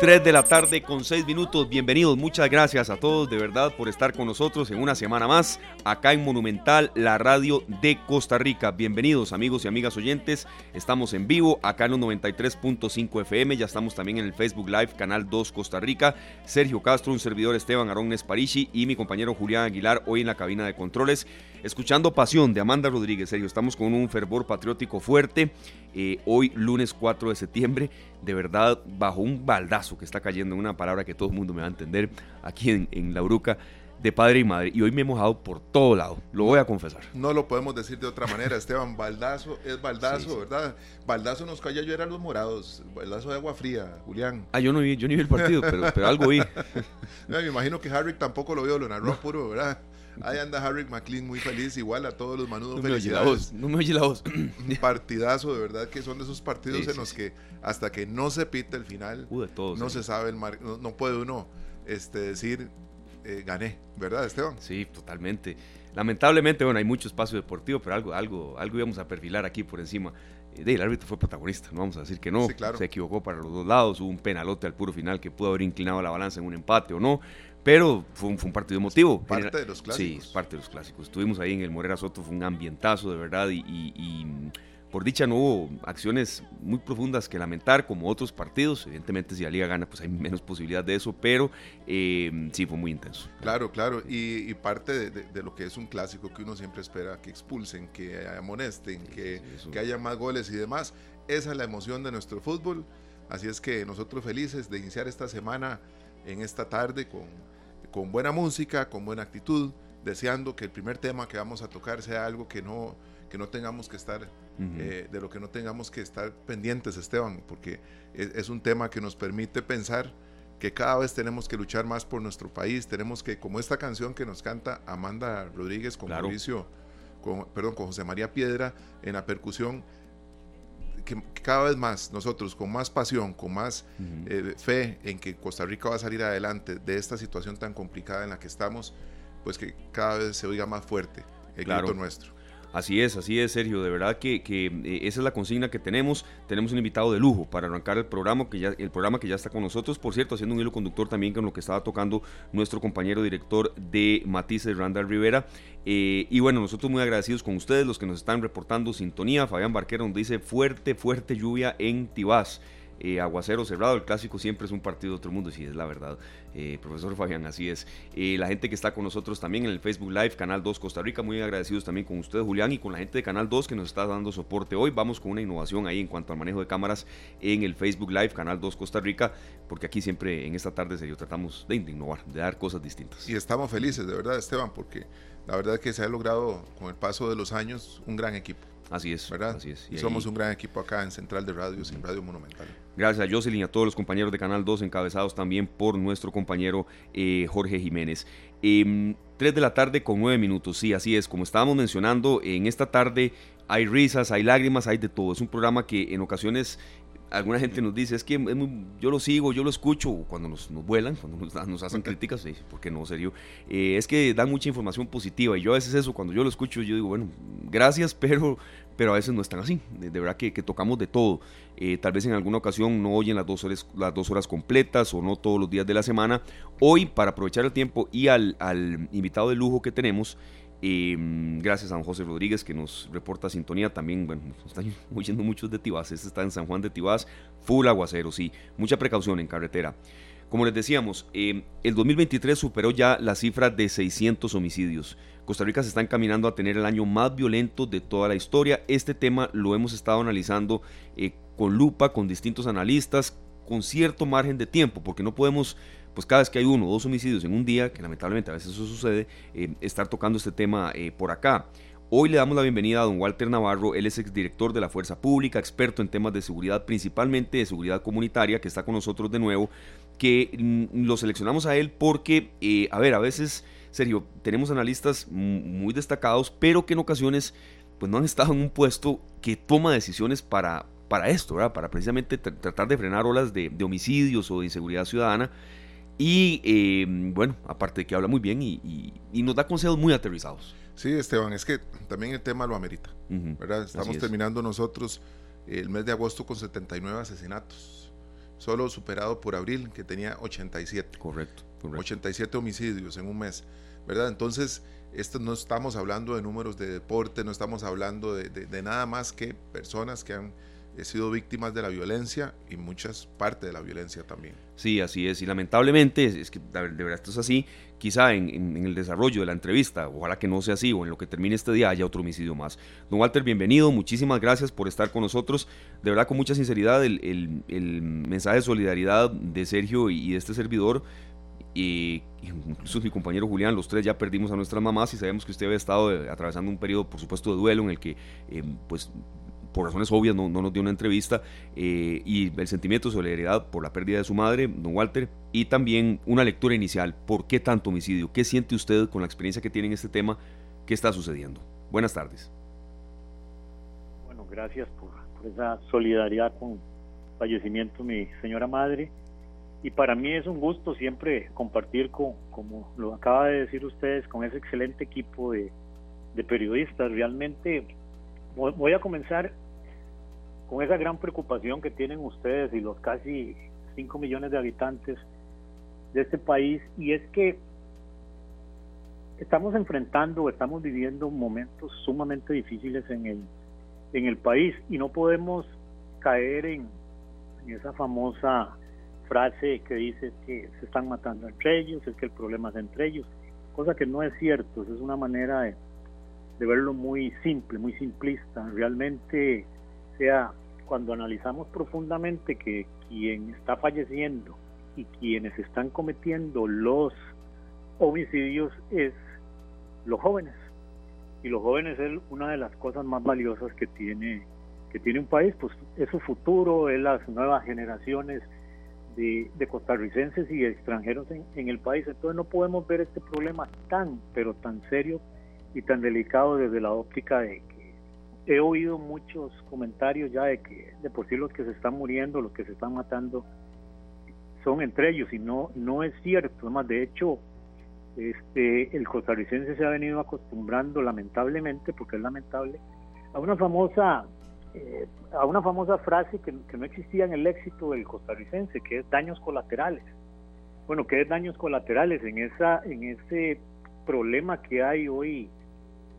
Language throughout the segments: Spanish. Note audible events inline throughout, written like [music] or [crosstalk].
3 de la tarde con 6 minutos. Bienvenidos, muchas gracias a todos de verdad por estar con nosotros en una semana más acá en Monumental, la radio de Costa Rica. Bienvenidos amigos y amigas oyentes. Estamos en vivo acá en los 93.5 FM. Ya estamos también en el Facebook Live, Canal 2 Costa Rica. Sergio Castro, un servidor Esteban Arón Esparici y mi compañero Julián Aguilar hoy en la cabina de controles. Escuchando Pasión de Amanda Rodríguez. Sergio, estamos con un fervor patriótico fuerte. Eh, hoy, lunes 4 de septiembre, de verdad, bajo un baldazo que está cayendo, una palabra que todo el mundo me va a entender aquí en, en La Bruca, de padre y madre. Y hoy me he mojado por todo lado, lo voy a confesar. No lo podemos decir de otra manera, Esteban. Baldazo es baldazo, ¿verdad? Baldazo nos cayó ayer a los morados. Baldazo de agua fría, Julián. Ah, yo no vi, yo ni vi el partido, pero, pero algo vi. [laughs] me imagino que Harry tampoco lo vio, lo narró puro, ¿verdad? Ahí anda Harry McLean muy feliz, igual a todos los manudos. No me oye la voz, no me oye la voz. Partidazo, de verdad que son de esos partidos en los que hasta que no se pita el final, no se sabe el mar, no, puede uno este, decir eh, gané, ¿verdad, Esteban? Sí, totalmente. Lamentablemente, bueno, hay mucho espacio deportivo, pero algo, algo, algo íbamos a perfilar aquí por encima. Eh, el árbitro fue protagonista, no vamos a decir que no. Se equivocó para los dos lados, hubo un penalote al puro final que pudo haber inclinado la balanza en un empate o no. Pero fue un, partido emotivo. Parte de los clásicos. Sí, parte de los clásicos. Estuvimos ahí en el Morera Soto, fue un ambientazo de verdad y, por dicha no hubo acciones muy profundas que lamentar como otros partidos. Evidentemente si la liga gana pues hay menos posibilidad de eso, pero eh, sí fue muy intenso. Claro, claro. Y, parte de, lo que es un clásico que uno siempre espera que expulsen, que amonesten, que, que haya más goles y demás. Esa es la emoción de nuestro fútbol. Así es que nosotros felices de iniciar esta semana en esta tarde con con buena música, con buena actitud, deseando que el primer tema que vamos a tocar sea algo que no, que no tengamos que estar, eh, de lo que no tengamos que estar pendientes, Esteban, porque es, un tema que nos permite pensar que cada vez tenemos que luchar más por nuestro país, tenemos que, como esta canción que nos canta Amanda Rodríguez con Mauricio, con, perdón, con José María Piedra en la percusión, que, cada vez más nosotros con más pasión, con más eh, fe en que Costa Rica va a salir adelante de esta situación tan complicada en la que estamos, pues que cada vez se oiga más fuerte el grito nuestro. Así es, así es, Sergio. De verdad que, eh, esa es la consigna que tenemos. Tenemos un invitado de lujo para arrancar el programa, que ya, el programa que ya está con nosotros. Por cierto, haciendo un hilo conductor también con lo que estaba tocando nuestro compañero director de Matices, Randall Rivera. Eh, y bueno, nosotros muy agradecidos con ustedes, los que nos están reportando sintonía. Fabián Barquera nos dice fuerte, fuerte lluvia en Tibás. Eh, aguacero cerrado, el clásico siempre es un partido de otro mundo, si es la verdad. Eh, profesor Fabián, así es. Eh, la gente que está con nosotros también en el Facebook Live, Canal 2 Costa Rica, muy agradecidos también con usted, Julián, y con la gente de Canal 2 que nos está dando soporte hoy. Vamos con una innovación ahí en cuanto al manejo de cámaras en el Facebook Live, Canal 2 Costa Rica, porque aquí siempre en esta tarde serio tratamos de innovar, de dar cosas distintas. Y estamos felices, de verdad, Esteban, porque la verdad es que se ha logrado con el paso de los años un gran equipo. Así es. ¿verdad? Así es. Y, somos un gran equipo acá en Central de Radios, en Radio Monumental. Gracias a Jocelyn y a todos los compañeros de Canal 2, encabezados también por nuestro compañero eh, Jorge Jiménez. Eh, 3 de la tarde con 9 minutos, sí, así es. Como estábamos mencionando, en esta tarde hay risas, hay lágrimas, hay de todo. Es un programa que en ocasiones alguna gente nos dice, es que yo lo sigo, yo lo escucho, cuando nos, vuelan, cuando nos, hacen críticas, sí, porque no, serio, eh, es que dan mucha información positiva y yo a veces eso, cuando yo lo escucho, yo digo, bueno, gracias, [laughs] pero, pero a veces no están así, de, verdad que, tocamos de todo, eh, tal vez en alguna ocasión no oyen las dos, horas, las dos horas completas o no todos los días de la semana, hoy para aprovechar el tiempo y al, al invitado de lujo que tenemos, Mm, gracias a don José Rodríguez que nos reporta sintonía. También, bueno, [laughs] están [laughs] oyendo muchos de Tibás. Este está en San Juan de Tibás, full aguacero, sí. Mucha precaución en carretera. Como les decíamos, em, el 2023 superó ya la cifra de 600 homicidios. Costa Rica se está encaminando a tener el año más violento de toda la historia. Este tema lo hemos estado analizando eh, con lupa, con distintos analistas, con cierto margen de tiempo, porque no podemos pues cada vez que hay uno o dos homicidios en un día, que lamentablemente a veces eso sucede, eh, estar tocando este tema eh, por acá. Hoy le damos la bienvenida a don Walter Navarro, él es exdirector de la Fuerza Pública, experto en temas de seguridad, principalmente de seguridad comunitaria, que está con nosotros de nuevo, que mm, lo seleccionamos a él porque, eh, a ver, a veces, Sergio, tenemos analistas muy destacados, pero que en ocasiones pues no han estado en un puesto que toma decisiones para, para esto, ¿verdad? para precisamente tratar de frenar olas de, de homicidios o de inseguridad ciudadana. Y em, bueno, aparte de que habla muy bien y, nos da consejos muy aterrizados. Sí, Esteban, es que también el tema lo amerita, ¿verdad? Estamos terminando nosotros el mes de agosto con 79 asesinatos, solo superado por abril, que tenía 87. Correcto, 87 homicidios en un mes, ¿verdad? Entonces, esto no estamos hablando de números de deporte, no estamos hablando de nada más que personas que han he sido víctimas de la violencia y muchas partes de la violencia también. Sí, así es. Y lamentablemente, es, que de verdad esto es así, quizá en, el desarrollo de la entrevista, ojalá que no sea así, o en lo que termine este día haya otro homicidio más. Don Walter, bienvenido, muchísimas gracias por estar con nosotros. De verdad, con mucha sinceridad, el, mensaje de solidaridad de Sergio y, de este servidor y incluso mi compañero Julián, los tres ya perdimos a nuestras mamás y sabemos que usted había estado eh, atravesando un periodo, por supuesto, de duelo en el que eh, pues por razones obvias no, nos dio una entrevista, eh, y el sentimiento de solidaridad por la pérdida de su madre, don Walter, y también una lectura inicial, ¿por qué tanto homicidio? ¿Qué siente usted con la experiencia que tiene en este tema? ¿Qué está sucediendo? Buenas tardes. Bueno, gracias por, esa solidaridad con fallecimiento mi señora madre. Y para mí es un gusto siempre compartir con, como lo acaba de decir ustedes, con ese excelente equipo de, de periodistas. Realmente voy a comenzar con esa gran preocupación que tienen ustedes y los casi 5 millones de habitantes de este país, y es que estamos enfrentando, estamos viviendo momentos sumamente difíciles en el, en el país y no podemos caer en, esa famosa frase que dice que se están matando entre ellos, es que el problema es entre ellos, cosa que no es cierto, es una manera de, de verlo muy simple, muy simplista. Realmente sea, cuando analizamos profundamente que quien está falleciendo y quienes están cometiendo los homicidios es los jóvenes. Y los jóvenes es una de las cosas más valiosas que tiene que tiene un país, pues es su futuro, es las nuevas generaciones de, costarricenses y extranjeros en, en, el país. Entonces no podemos ver este problema tan, pero tan serio y tan delicado desde la óptica de he oído muchos comentarios ya de que de por sí los que se están muriendo, los que se están matando, son entre ellos y no, no es cierto. Además, de hecho, este, el costarricense se ha venido acostumbrando lamentablemente, porque es lamentable, a una famosa eh, a una famosa frase que, que, no existía en el éxito del costarricense, que es daños colaterales. Bueno, ¿qué es daños colaterales en esa en ese problema que hay hoy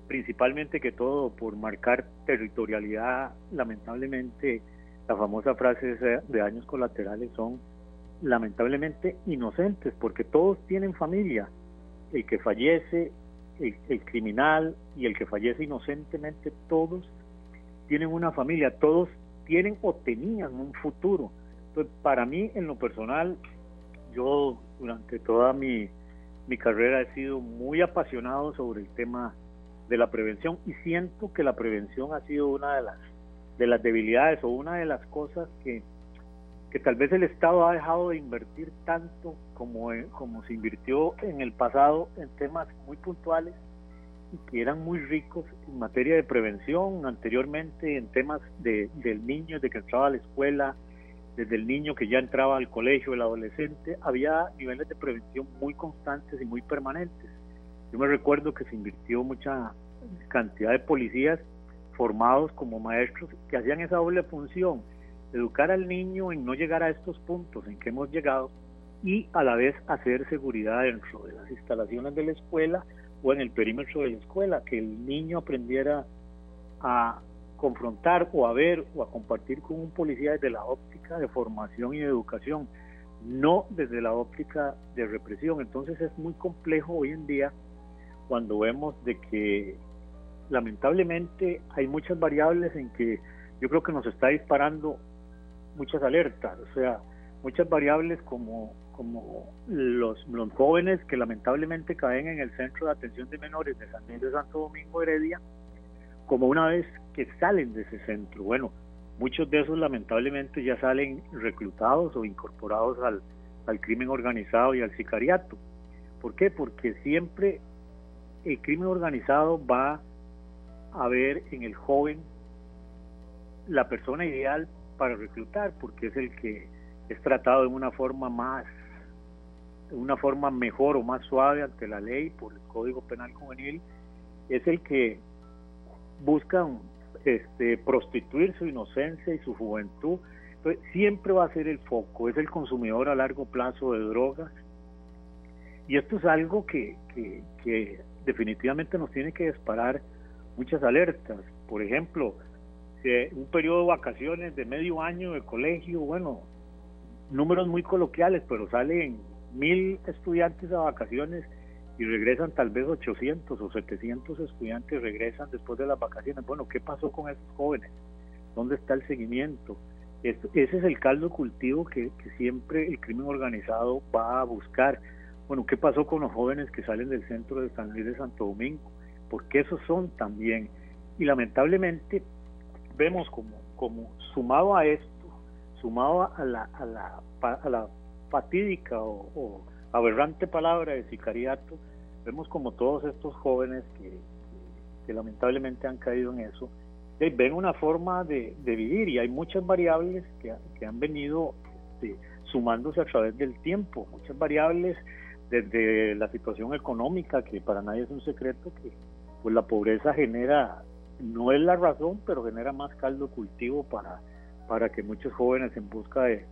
principalmente que todo por marcar territorialidad, lamentablemente la famosa frase de daños colaterales son lamentablemente inocentes, porque todos tienen familia, el que fallece, el, criminal y el que fallece inocentemente, todos tienen una familia, todos tienen o tenían un futuro. Entonces, para mí, en lo personal, yo durante toda mi, mi carrera he sido muy apasionado sobre el tema de la prevención y siento que la prevención ha sido una de las de las debilidades o una de las cosas que, que tal vez el Estado ha dejado de invertir tanto como, como se invirtió en el pasado en temas muy puntuales y que eran muy ricos en materia de prevención. Anteriormente en temas de, del niño de que entraba a la escuela desde el niño que ya entraba al colegio el adolescente había niveles de prevención muy constantes y muy permanentes yo me recuerdo que se invirtió mucha cantidad de policías formados como maestros que hacían esa doble función, educar al niño en no llegar a estos puntos en que hemos llegado y a la vez hacer seguridad dentro de las instalaciones de la escuela o en el perímetro de la escuela, que el niño aprendiera a confrontar o a ver o a compartir con un policía desde la óptica de formación y de educación, no desde la óptica de represión. Entonces es muy complejo hoy en día cuando vemos de que lamentablemente hay muchas variables en que yo creo que nos está disparando muchas alertas, o sea, muchas variables como, como los, los jóvenes que lamentablemente caen en el centro de atención de menores de San Luis de Santo Domingo Heredia, como una vez que salen de ese centro. Bueno, muchos de esos lamentablemente ya salen reclutados o incorporados al, al crimen organizado y al sicariato. ¿Por qué? Porque siempre el crimen organizado va a ver en el joven la persona ideal para reclutar, porque es el que es tratado de una forma más, una forma mejor o más suave ante la ley por el Código Penal Juvenil es el que busca este, prostituir su inocencia y su juventud. siempre va a ser el foco, es el consumidor a largo plazo de drogas. Y esto es algo que, que definitivamente nos tiene que disparar muchas alertas. Por ejemplo, un periodo de vacaciones de medio año de colegio, bueno, números muy coloquiales, pero salen mil estudiantes a vacaciones y regresan tal vez 800 o 700 estudiantes regresan después de las vacaciones. Bueno, ¿qué pasó con esos jóvenes? ¿Dónde está el seguimiento? ese es el caldo cultivo que, que, siempre el crimen organizado va a buscar. Bueno, ¿qué pasó con los jóvenes que salen del centro de San Luis de Santo Domingo? Porque esos son también. Y lamentablemente vemos como, como sumado a esto, sumado a la, a la, a la fatídica o, aberrante palabra de sicariato, vemos como todos estos jóvenes que, que, lamentablemente han caído en eso, eh, ven una forma de, vivir y hay muchas variables que, que han venido este, sumándose a través del tiempo, muchas variables desde la situación económica, que para nadie es un secreto, que pues la pobreza genera no es la razón, pero genera más caldo cultivo para, para que muchos jóvenes en busca de,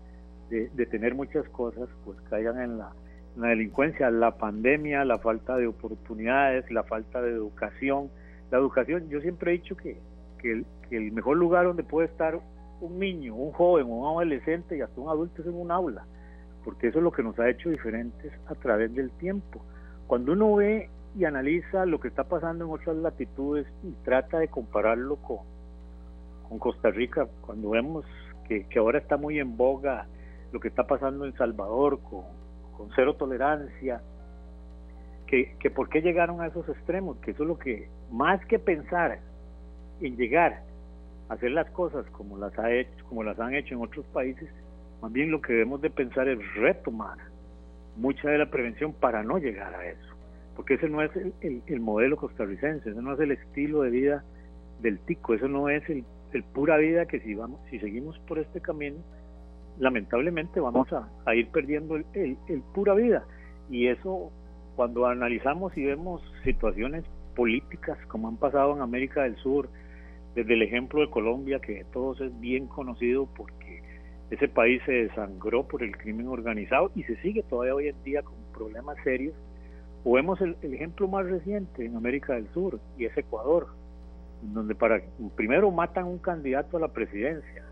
de, tener muchas cosas, pues caigan en la, delincuencia, la pandemia, la falta de oportunidades, la falta de educación. La educación, yo siempre he dicho que, que, el, que el mejor lugar donde puede estar un niño, un joven, un adolescente y hasta un adulto es en un aula, porque eso es lo que nos ha hecho diferentes a través del tiempo. Cuando uno ve y analiza lo que está pasando en otras latitudes y trata de compararlo con, con Costa Rica, cuando vemos que, ahora está muy en boga lo que está pasando en Salvador con, con cero tolerancia, que, que por qué llegaron a esos extremos, que eso es lo que, más que pensar en llegar a hacer las cosas como las, ha hecho, como las han hecho en otros países, más bien lo que debemos de pensar es retomar mucha de la prevención para no llegar a eso porque ese no es el, modelo costarricense, ese no es el estilo de vida del tico, eso no es el, pura vida que si vamos, si seguimos por este camino, lamentablemente vamos a, ir perdiendo el, pura vida. Y eso, cuando analizamos y vemos situaciones políticas como han pasado en América del Sur, desde el ejemplo de Colombia, que todos es bien conocido porque ese país se desangró por el crimen organizado y se sigue todavía hoy en día con problemas serios o vemos el, ejemplo más reciente en América del Sur, y es Ecuador, donde para primero matan un candidato a la presidencia,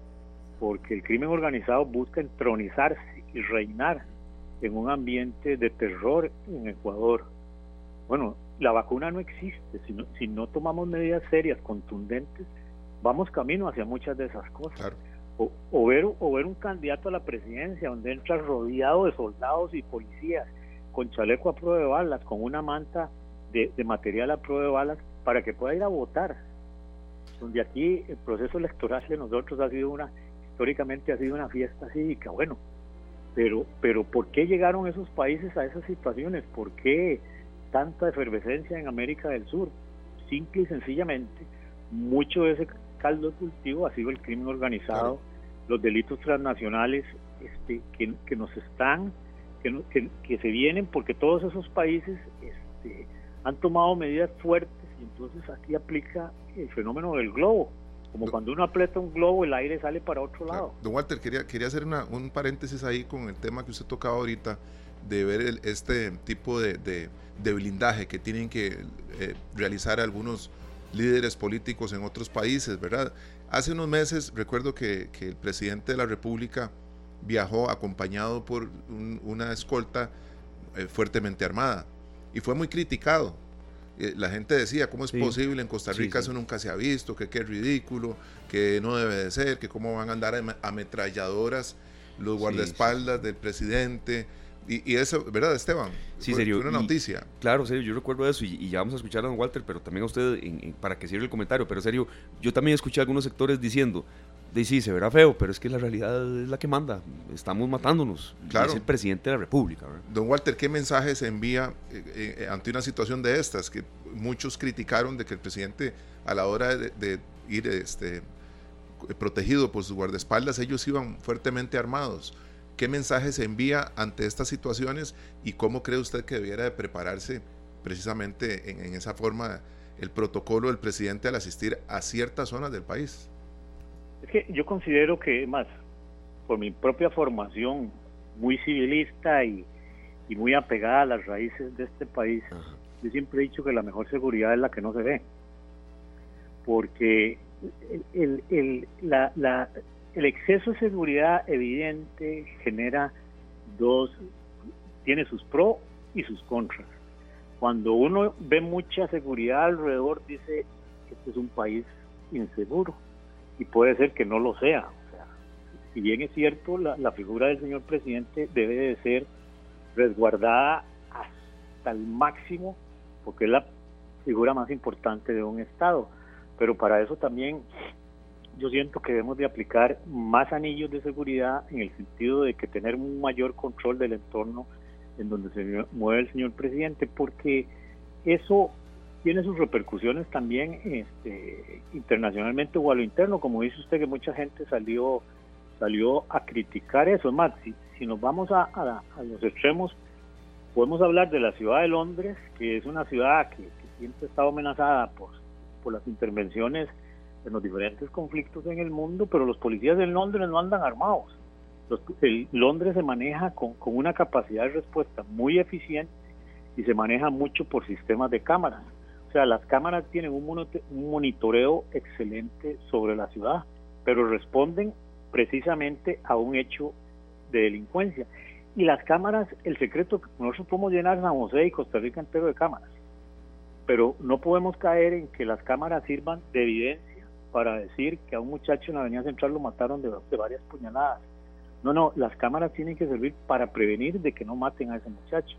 porque el crimen organizado busca entronizarse y reinar en un ambiente de terror en Ecuador. Bueno, la vacuna no existe, si no, si no tomamos medidas serias, contundentes, vamos camino hacia muchas de esas cosas. O, o, ver, o ver un candidato a la presidencia donde entra rodeado de soldados y policías con chaleco a prueba de balas, con una manta de, material a prueba de balas, para que pueda ir a votar. Donde aquí el proceso electoral de nosotros ha sido una, históricamente ha sido una fiesta cívica, bueno, pero, pero ¿por qué llegaron esos países a esas situaciones? ¿Por qué tanta efervescencia en América del Sur? Simple y sencillamente, mucho de ese caldo de cultivo ha sido el crimen organizado, los delitos transnacionales este, que, que nos están que, se vienen porque todos esos países este, han tomado medidas fuertes y entonces aquí aplica el fenómeno del globo. Como cuando uno aprieta un globo, el aire sale para otro lado. Don Walter, quería, quería hacer un paréntesis ahí con el tema que usted tocaba ahorita, de ver este tipo de, de, blindaje que tienen que eh, realizar algunos líderes políticos en otros países, ¿verdad? Hace unos meses recuerdo que, que el presidente de la República viajó acompañado por una escolta eh, fuertemente armada y fue muy criticado. Eh, la gente decía, ¿cómo es posible? En Costa Rica eso nunca se ha visto, que qué ridículo, que no debe de ser, que cómo van a andar ametralladoras los guardaespaldas del presidente. Y, eso, ¿verdad, Esteban? Sí, serio. una noticia. claro, serio, yo recuerdo eso y, ya vamos a escuchar a don Walter, pero también a usted para que sirva el comentario. Pero serio, yo también escuché a algunos sectores diciendo, de sí, se verá feo, pero es que la realidad es la que manda. Estamos matándonos. Claro. Es el presidente de la República. Don Walter, ¿qué mensaje se envía eh, eh, ante una situación de estas? Que muchos criticaron de que el presidente, a la hora de, ir este, protegido por sus guardaespaldas, ellos iban fuertemente armados. ¿Qué mensaje se envía ante estas situaciones y cómo cree usted que debiera de prepararse precisamente en, esa forma el protocolo del presidente al asistir a ciertas zonas del país. Es que yo considero que, más, por mi propia formación muy civilista y, muy apegada a las raíces de este país, yo siempre he dicho que la mejor seguridad es la que no se ve. Porque el, el, la, la, el exceso de seguridad evidente genera dos, tiene sus pros y sus contras. Cuando uno ve mucha seguridad alrededor, dice este es un país inseguro y puede ser que no lo sea. O sea si bien es cierto, la, la figura del señor presidente debe de ser resguardada hasta el máximo porque es la figura más importante de un Estado. Pero para eso también yo siento que debemos de aplicar más anillos de seguridad en el sentido de que tener un mayor control del entorno en donde se mueve el señor presidente, porque eso tiene sus repercusiones también este, internacionalmente o a lo interno, como dice usted que mucha gente salió salió a criticar eso. Es más, si, si nos vamos a, a, los extremos, podemos hablar de la ciudad de Londres, que es una ciudad que, que siempre ha estado amenazada por, por las intervenciones en los diferentes conflictos en el mundo, pero los policías en Londres no andan armados. el, Londres se maneja con, una capacidad de respuesta muy eficiente y se maneja mucho por sistemas de cámaras. O sea, las cámaras tienen un monitoreo excelente sobre la ciudad, pero responden precisamente a un hecho de delincuencia. Y las cámaras, el secreto, nosotros podemos llenar San José y Costa Rica entero de cámaras, pero no podemos caer en que las cámaras sirvan de evidencia para decir que a un muchacho en la Avenida Central lo mataron de, varias puñaladas. No, no, las cámaras tienen que servir para prevenir de que no maten a ese muchacho.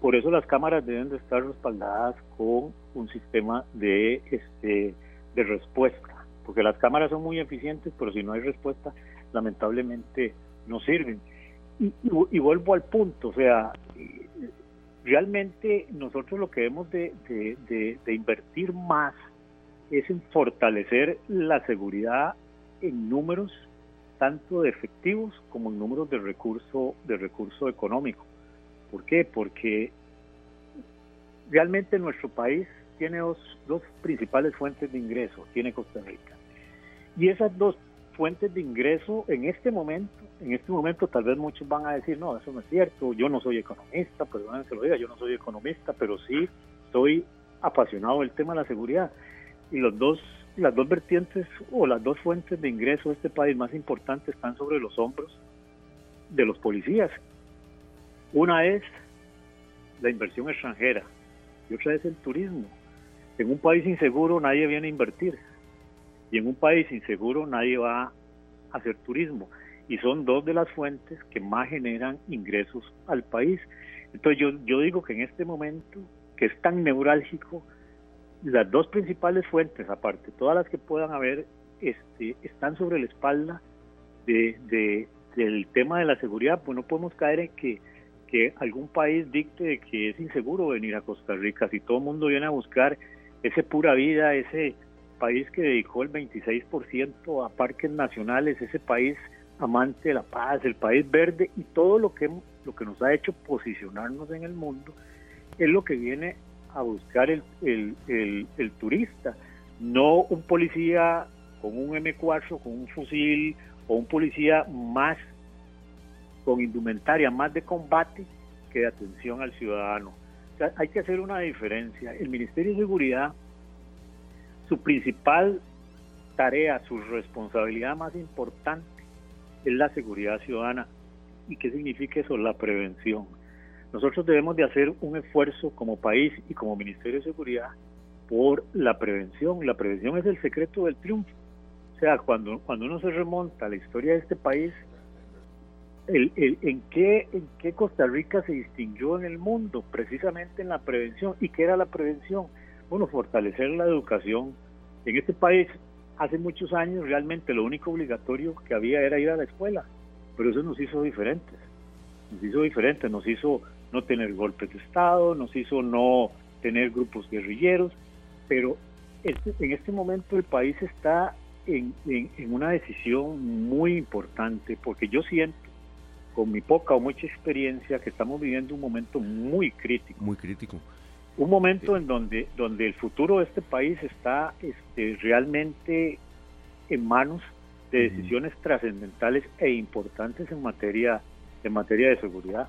Por eso las cámaras deben de estar respaldadas con un sistema de, este, de respuesta, porque las cámaras son muy eficientes, pero si no hay respuesta, lamentablemente no sirven. Y, y, vuelvo al punto, o sea, realmente nosotros lo que debemos de, de, de invertir más es en fortalecer la seguridad en números tanto de efectivos como en números de recurso de recurso económico. ¿Por qué? Porque realmente nuestro país tiene dos, dos principales fuentes de ingreso, tiene Costa Rica. Y esas dos fuentes de ingreso en este momento, en este momento tal vez muchos van a decir, no, eso no es cierto, yo no soy economista, perdónenme que lo diga, yo no soy economista, pero sí estoy apasionado del tema de la seguridad los dos, las dos vertientes o las dos fuentes de ingreso de este país más importantes están sobre los hombros de los policías. Una es la inversión extranjera y otra es el turismo. En un país inseguro nadie viene a invertir y en un país inseguro nadie va a hacer turismo y son dos de las fuentes que más generan ingresos al país. Entonces yo, yo digo que en este momento que es tan neurálgico las dos principales fuentes, aparte, todas las que puedan haber, este, están sobre la espalda de, del tema de la seguridad, pues no podemos caer en que, que algún país dicte que es inseguro venir a Costa Rica, si todo el mundo viene a buscar ese pura vida, ese país que dedicó el 26% a parques nacionales, ese país amante de la paz, el país verde y todo lo que, lo que nos ha hecho posicionarnos en el mundo, es lo que viene a buscar el, el, turista, no un policía con un M4, con un fusil, o un policía más con indumentaria, más de combate que de atención al ciudadano. hay que hacer una diferencia. El Ministerio de Seguridad, su principal tarea, su responsabilidad más importante es la seguridad ciudadana. ¿Y qué significa eso? La prevención. Nosotros debemos de hacer un esfuerzo como país y como Ministerio de Seguridad por la prevención. La prevención es el secreto del triunfo. O sea, cuando, cuando uno se remonta a la historia de este país, el, el, ¿en, qué, ¿en qué Costa Rica se distinguió en el mundo? Precisamente en la prevención. ¿Y qué era la prevención? Bueno, fortalecer la educación. En este país, hace muchos años, realmente lo único obligatorio que había era ir a la escuela, pero eso nos hizo diferentes. Nos hizo diferentes, nos hizo no tener golpes de Estado, nos hizo no tener grupos guerrilleros, pero este, en este momento el país está en, una decisión muy importante, porque yo siento, con mi poca o mucha experiencia, que estamos viviendo un momento muy crítico. Muy crítico. un momento en donde, donde el futuro de este país está este, realmente en manos de decisiones trascendentales e importantes en materia, en materia de seguridad.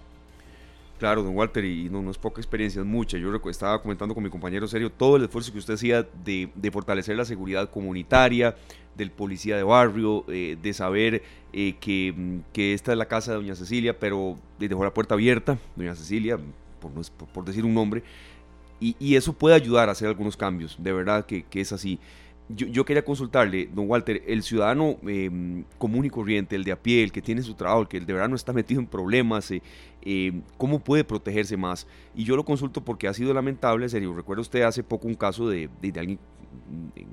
Claro, don Walter, y no, no es poca experiencia, es mucha. Yo estaba comentando con mi compañero Serio todo el esfuerzo que usted hacía de, de fortalecer la seguridad comunitaria, del policía de barrio, eh, de saber eh, que, que, esta es la casa de doña Cecilia, pero dejó la puerta abierta, doña Cecilia, por, por decir un nombre, y, y, eso puede ayudar a hacer algunos cambios, de verdad que, que es así. Yo, quería consultarle, don Walter, el ciudadano em, común y corriente, el de a pie, el que tiene su trabajo, el que de verdad no está metido en problemas, eh, em, ¿cómo puede protegerse más? Y yo lo consulto porque ha sido lamentable, en serio, recuerda usted hace poco un caso de, de, alguien en,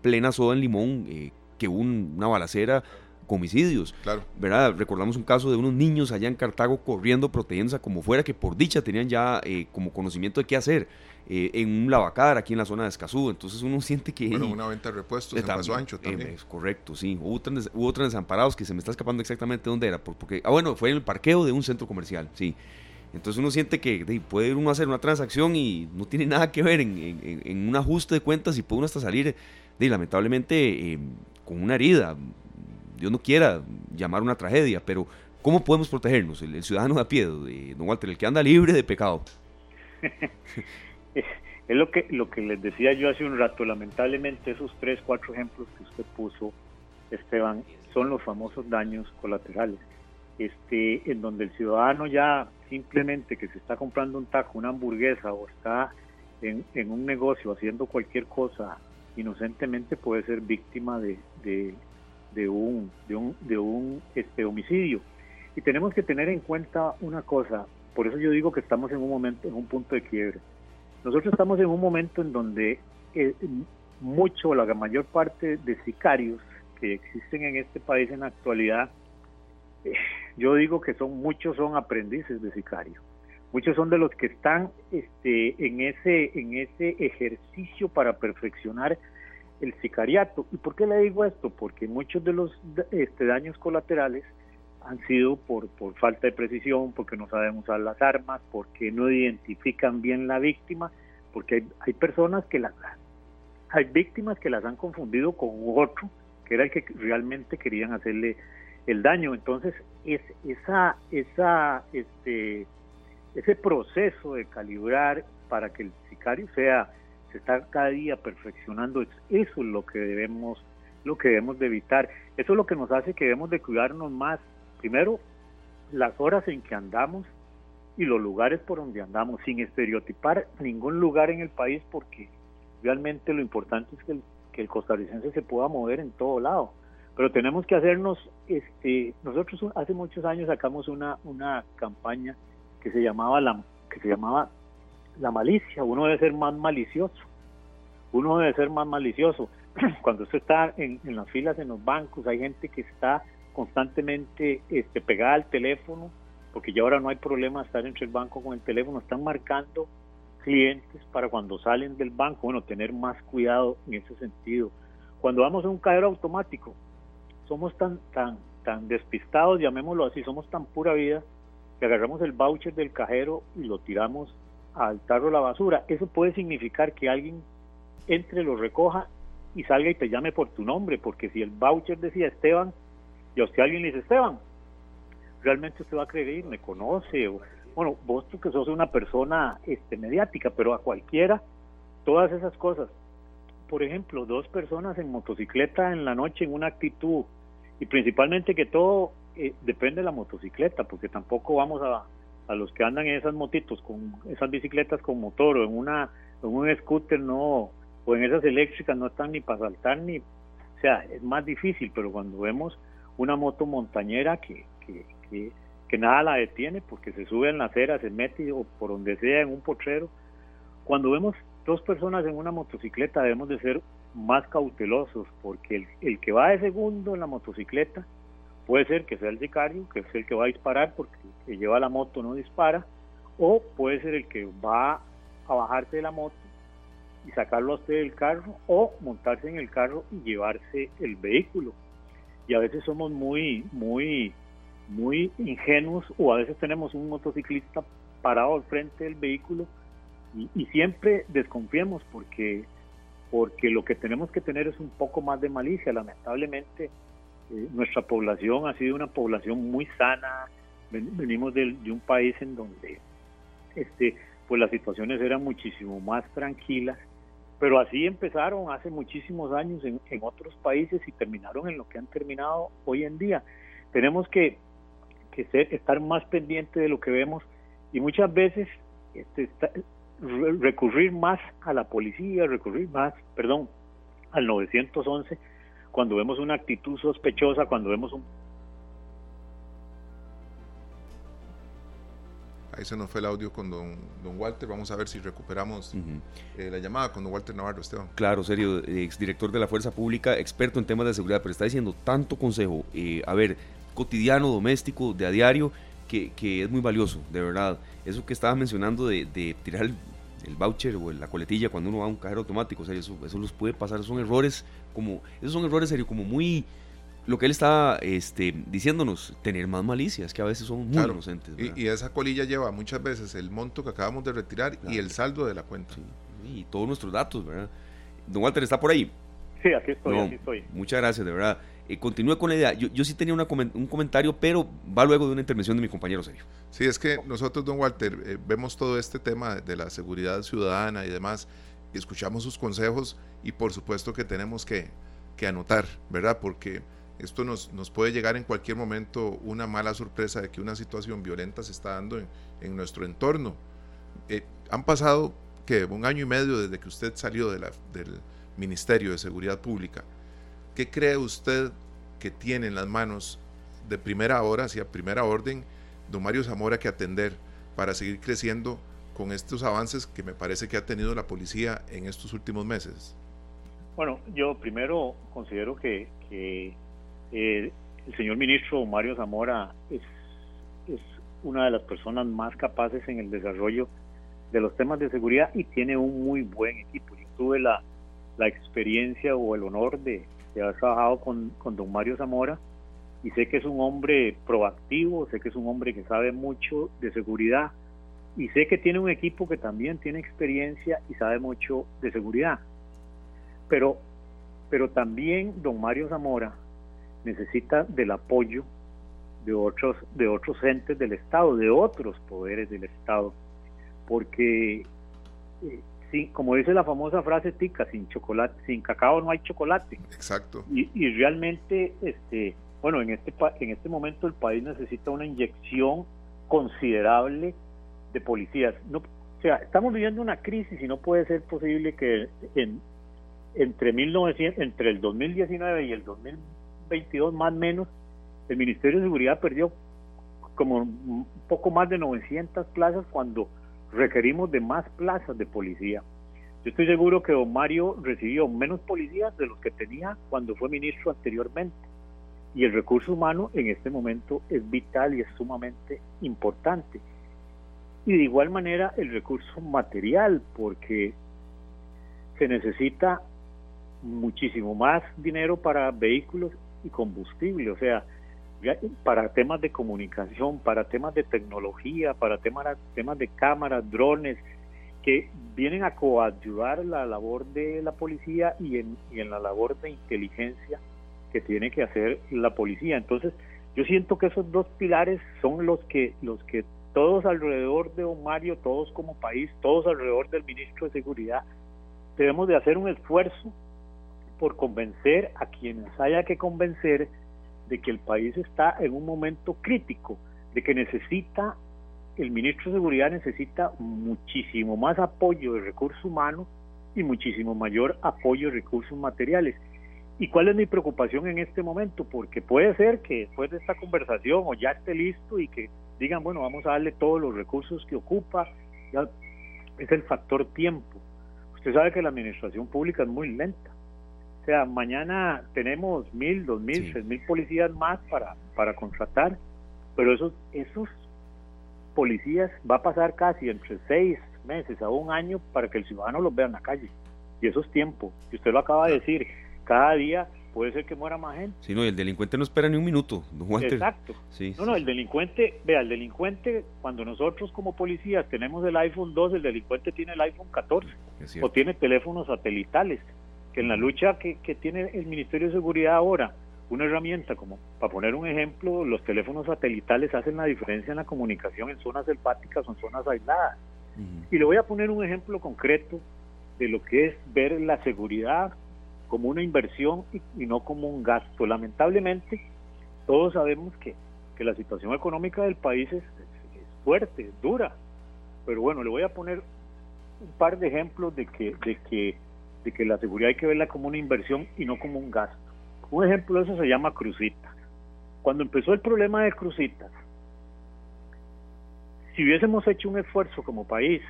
plena soda en Limón, eh, que hubo una balacera con homicidios. Claro. ¿Verdad? Recordamos un caso de unos niños allá en Cartago corriendo, protegiéndose como fuera, que por dicha tenían ya eh, como conocimiento de qué hacer. Eh, en un lavacar aquí en la zona de Escazú. Entonces uno [laughs] siente que... Bueno, una venta de repuestos en Paso Ancho también. es correcto, sí. Hubo otros, desamparados que se me está escapando exactamente dónde era. Porque, ah, bueno, fue en el parqueo de un centro comercial, sí. Entonces uno siente que puede uno hacer una transacción y no tiene nada que ver en, un ajuste de cuentas y puede uno hasta salir, de, lamentablemente, eh, con una herida. Dios no quiera llamar una tragedia, pero ¿cómo podemos protegernos? El, ciudadano de a pie, de don Walter, el que anda libre de pecado. [laughs] [laughs] es lo que, lo que les decía yo hace un rato, lamentablemente esos tres, cuatro ejemplos que usted puso, Esteban, son los famosos daños colaterales, este, en donde el ciudadano ya simplemente que se está comprando un taco, una hamburguesa o está en, en un negocio haciendo cualquier cosa inocentemente puede ser víctima de, de, de un, de un, de un este, homicidio. Y tenemos que tener en cuenta una cosa, por eso yo digo que estamos en un momento, en un punto de quiebre. Nosotros estamos en un momento en donde eh, mucho, la mayor parte de sicarios que existen en este país en la actualidad, eh, yo digo que son muchos son aprendices de sicarios. Muchos son de los que están este, en ese en ese ejercicio para perfeccionar el sicariato. ¿Y por qué le digo esto? Porque muchos de los este, daños colaterales han sido por, por falta de precisión, porque no saben usar las armas, porque no identifican bien la víctima, porque hay, hay personas que las hay víctimas que las han confundido con otro que era el que realmente querían hacerle el daño. Entonces, es esa esa este ese proceso de calibrar para que el sicario sea se está cada día perfeccionando, eso es lo que debemos lo que debemos de evitar. Eso es lo que nos hace que debemos de cuidarnos más primero, las horas en que andamos y los lugares por donde andamos, sin estereotipar ningún lugar en el país, porque realmente lo importante es que el, costarricense se pueda mover en todo lado. Pero tenemos que hacernos, este, nosotros hace muchos años sacamos una, una campaña que se llamaba la, que se llamaba la malicia, uno debe ser más malicioso, uno debe ser más malicioso. [clears throat] Cuando usted está en las filas en los bancos, hay gente que está constantemente este, pegada al teléfono, porque ya ahora no hay problema estar entre el banco con el teléfono, están marcando clientes para cuando salen del banco, bueno, tener más cuidado en ese sentido. Cuando vamos a un cajero automático, somos tan, tan, tan despistados, llamémoslo así, somos tan pura vida, que agarramos el voucher del cajero y lo tiramos al tarro de la basura. Eso puede significar que alguien entre, lo recoja y salga y te llame por tu nombre, porque si el voucher decía Esteban, y a usted alguien le dice, Esteban, realmente usted va a creer, me conoce, bueno, vos que sos una persona este, mediática, pero a cualquiera, todas esas cosas. Por ejemplo, dos personas en motocicleta en la noche en una actitud, y principalmente que todo eh, depende de la motocicleta, porque tampoco vamos a, a los que andan en esas motitos, con esas bicicletas con motor o en, una, en un scooter, no, o en esas eléctricas no están ni para saltar, ni, o sea, es más difícil, pero cuando vemos una moto montañera que, que, que, nada la detiene porque se sube en la acera, se mete o por donde sea en un potrero. Cuando vemos dos personas en una motocicleta debemos de ser más cautelosos porque el, el que va de segundo en la motocicleta puede ser que sea el sicario, que es el que va a disparar porque el que lleva la moto no dispara, o puede ser el que va a bajarse de la moto y sacarlo a usted del carro o montarse en el carro y llevarse el vehículo y a veces somos muy, muy, muy ingenuos o a veces tenemos un motociclista parado al frente del vehículo Y, siempre desconfiemos porque, porque lo que tenemos que tener es un poco más de malicia. Lamentablemente, eh, nuestra población ha sido una población muy sana. venimos de, un país en donde este, pues las situaciones eran muchísimo más tranquilas. Pero así empezaron hace muchísimos años en, en otros países y terminaron en lo que han terminado hoy en día. Tenemos que, que ser, estar más pendiente de lo que vemos y muchas veces este, recurrir más a la policía, recurrir más, perdón, al 911 cuando vemos una actitud sospechosa, cuando vemos un... Ahí se nos fue el audio con don, don Walter. Vamos a ver si recuperamos eh, la llamada con don Walter Navarro, Esteban. Claro, serio, exdirector de la Fuerza Pública, experto en temas de seguridad, pero está diciendo tanto consejo, eh, a ver, cotidiano, doméstico, de a diario, que, que, es muy valioso, de verdad. Eso que estaba mencionando de, de tirar el el voucher o la coletilla cuando uno va a un cajero automático, o sea, eso, eso los puede pasar, son errores como, esos son errores serio, como muy, lo que él está este, diciéndonos, tener más malicia, es que a veces son muy inocentes. Y, esa colilla lleva muchas veces el monto que acabamos de retirar y el saldo de la cuenta. y todos nuestros datos, ¿verdad? Don Walter, ¿está por ahí? Sí, aquí estoy, aquí estoy. Muchas gracias, de verdad. Eh, continúe con la idea. Yo, yo sí tenía un comentario, pero va luego de una intervención de mi compañero Sergio. Sí, es que nosotros, don Walter, eh, vemos todo este tema de la seguridad ciudadana y demás, y escuchamos sus consejos y por supuesto que tenemos que, que anotar, ¿verdad? Porque esto nos, nos, puede llegar en cualquier momento una mala sorpresa de que una situación violenta se está dando en, en nuestro entorno. Eh, han pasado que un año y medio desde que usted salió de la, del Ministerio de Seguridad Pública. ¿Qué cree usted que tiene en las manos de primera hora, hacia primera orden, don Mario Zamora que atender para seguir creciendo con estos avances que me parece que ha tenido la policía en estos últimos meses? Bueno, yo primero considero que, que eh, el señor ministro Mario Zamora es, una de las personas más capaces en el desarrollo de los temas de seguridad y tiene un muy buen equipo. Yo tuve la, la experiencia o el honor de, haber trabajado con, con don Mario Zamora y sé que es un hombre proactivo, sé que es un hombre que sabe mucho de seguridad y sé que tiene un equipo que también tiene experiencia y sabe mucho de seguridad. Pero, pero también don Mario Zamora necesita del apoyo de otros, de otros entes del Estado, de otros poderes del Estado, porque eh, como dice la famosa frase tica, sin chocolate, sin cacao no hay chocolate. Exacto. Y, y realmente, este, bueno, en este en este momento el país necesita una inyección considerable de policías. No, o sea, estamos viviendo una crisis y no puede ser posible que en, entre 1900, entre el 2019 y el 2022 más menos el Ministerio de Seguridad perdió como poco más de 900 plazas cuando requerimos de más plazas de policía. Yo estoy seguro que don Mario recibió menos policías de los que tenía cuando fue ministro anteriormente. Y el recurso humano en este momento es vital y es sumamente importante. Y de igual manera el recurso material, porque se necesita muchísimo más dinero para vehículos y combustible. O sea, para temas de comunicación, para temas de tecnología, para temas, temas de cámaras, drones, que vienen a coadyuvar la labor de la policía y en, la labor de inteligencia que tiene que hacer la policía. Entonces, yo siento que esos dos pilares son los que, los que todos alrededor de Don Mario, todos como país, todos alrededor del ministro de Seguridad, debemos de hacer un esfuerzo por convencer a quienes haya que convencer de que el país está en un momento crítico, de que necesita, el ministro de Seguridad necesita muchísimo más apoyo de recursos humanos y muchísimo mayor apoyo de recursos materiales. ¿Y cuál es mi preocupación en este momento? Porque puede ser que después de esta conversación o ya esté listo y que digan, bueno, vamos a darle todos los recursos que ocupa, es el factor tiempo. Usted sabe que la administración pública es muy lenta o sea, mañana tenemos mil, dos mil, tres mil policías más para, para contratar, pero esos, esos policías va a pasar casi entre seis meses a un año para que el ciudadano los vea en la calle. Y eso es tiempo. Y usted lo acaba de decir, cada día puede ser que muera más gente. Sí, no, y el delincuente no espera ni un minuto, Exacto. Sí, no, no, el delincuente, vea, el delincuente, cuando nosotros como policías tenemos el iPhone 2, el delincuente tiene el iPhone 14 o tiene teléfonos satelitales, que en la lucha que, que tiene el Ministerio de Seguridad ahora, una herramienta como, para poner un ejemplo, los teléfonos satelitales hacen la diferencia en la comunicación en zonas selváticas o en zonas aisladas. Y le voy a poner un ejemplo concreto de lo que es ver la seguridad como una inversión y, no como un gasto. Lamentablemente, todos sabemos que, que la situación económica del país es, fuerte, es dura. Pero bueno, le voy a poner un par de ejemplos de que, de que, de que la seguridad hay que verla como una inversión y no como un gasto. Un ejemplo de eso se llama Cruzitas. Cuando empezó el problema de Cruzitas, si hubiésemos hecho un esfuerzo como país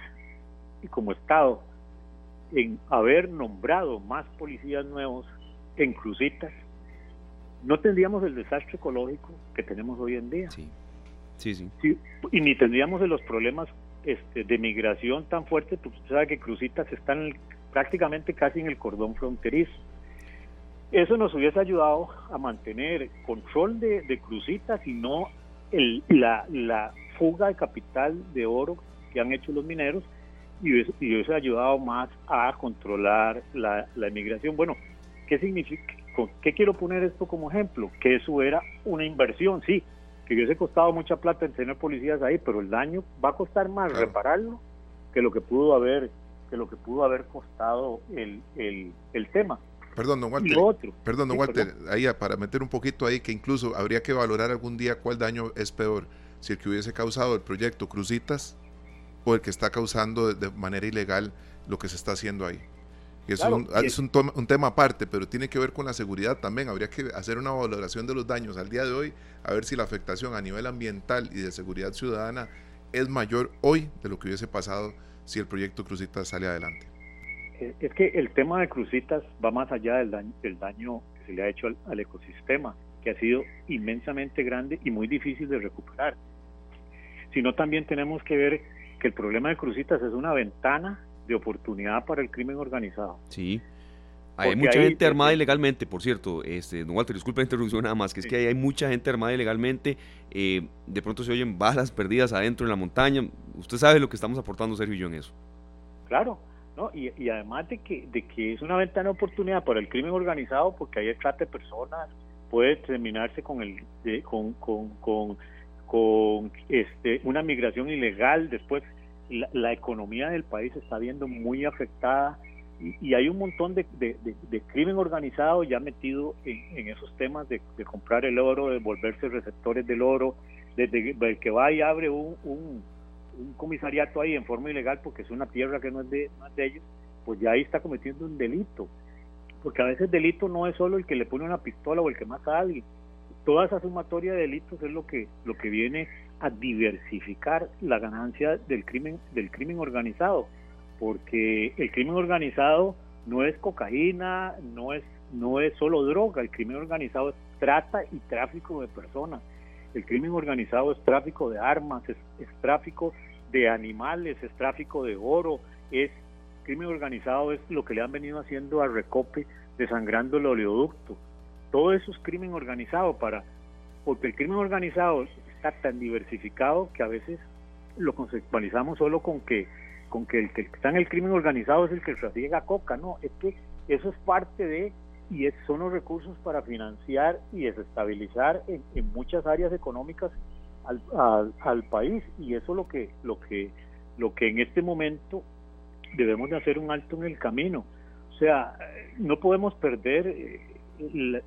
y como Estado en haber nombrado más policías nuevos en Cruzitas, no tendríamos el desastre ecológico que tenemos hoy en día. Sí, sí, sí. y ni tendríamos de los problemas este, de migración tan fuertes, porque usted sabe que Cruzitas están prácticamente casi en el cordón fronterizo. Eso nos hubiese ayudado a mantener control de, de Cruzitas y no el, la, la fuga de capital de oro que han hecho los mineros y hubiese, ayudado más a controlar la, la inmigración. Bueno, ¿qué significa? ¿Qué quiero poner esto como ejemplo? Que eso era una inversión, sí, que hubiese costado mucha plata en tener policías ahí, pero el daño va a costar más repararlo que lo que pudo haber que lo que pudo haber costado el, el, el tema. Perdón, don Walter. Perdón, don Walter, ahí para meter un poquito ahí que incluso habría que valorar algún día cuál daño es peor, si el que hubiese causado el proyecto Cruzitas o el que está causando de manera ilegal lo que se está haciendo ahí. es, un, es un, un, tema aparte, pero tiene que ver con la seguridad también. Habría que hacer una valoración de los daños al día de hoy, a ver si la afectación a nivel ambiental y de seguridad ciudadana es mayor hoy de lo que hubiese pasado si el proyecto Cruzitas sale adelante. Eh, es que el tema de Cruzitas va más allá del daño, del daño que se le ha hecho al, al ecosistema, que ha sido inmensamente grande y muy difícil de recuperar. Sino también tenemos que ver que el problema de Cruzitas es una ventana de oportunidad para el crimen organizado. Sí. Hay mucha gente armada ilegalmente, por cierto, este, don Walter, disculpa la interrupción nada más, que es que hay, mucha gente armada ilegalmente, eh, de pronto se oyen balas perdidas adentro en la montaña, usted sabe lo que estamos aportando Sergio y yo en eso. Claro, ¿no? Y, y además de que, de que es una ventana de oportunidad para el crimen organizado, porque hay trata de personas, puede terminarse con, el, con, con, con con este, una migración ilegal, después la, economía del país se está viendo muy afectada y, hay un montón de, crimen organizado ya metido en, esos temas de, comprar el oro, de volverse receptores del oro, desde que va y abre un, un, comisariato ahí en forma ilegal porque es una tierra que no es, de, no es de ellos, pues ya ahí está cometiendo un delito. Porque a veces delito no es solo el que le pone una pistola o el que mata a alguien, toda esa sumatoria de delitos es lo que lo que viene a diversificar la ganancia del crimen del crimen organizado porque el crimen organizado no es cocaína no es no es solo droga el crimen organizado es trata y tráfico de personas. El crimen organizado es tráfico de armas es, tráfico de animales es tráfico de oro es crimen organizado es lo que le han venido haciendo a Recope desangrando el oleoducto. Todo eso es crimen organizado para porque el crimen organizado está tan diversificado que a veces lo conceptualizamos solo con que con que el que está en el crimen organizado es el que trasiega coca, no, es que eso es parte de y son los recursos para financiar y desestabilizar en, muchas áreas económicas al, al, país y eso es lo que lo que lo que en este momento debemos de hacer un alto en el camino o sea no podemos perder eh,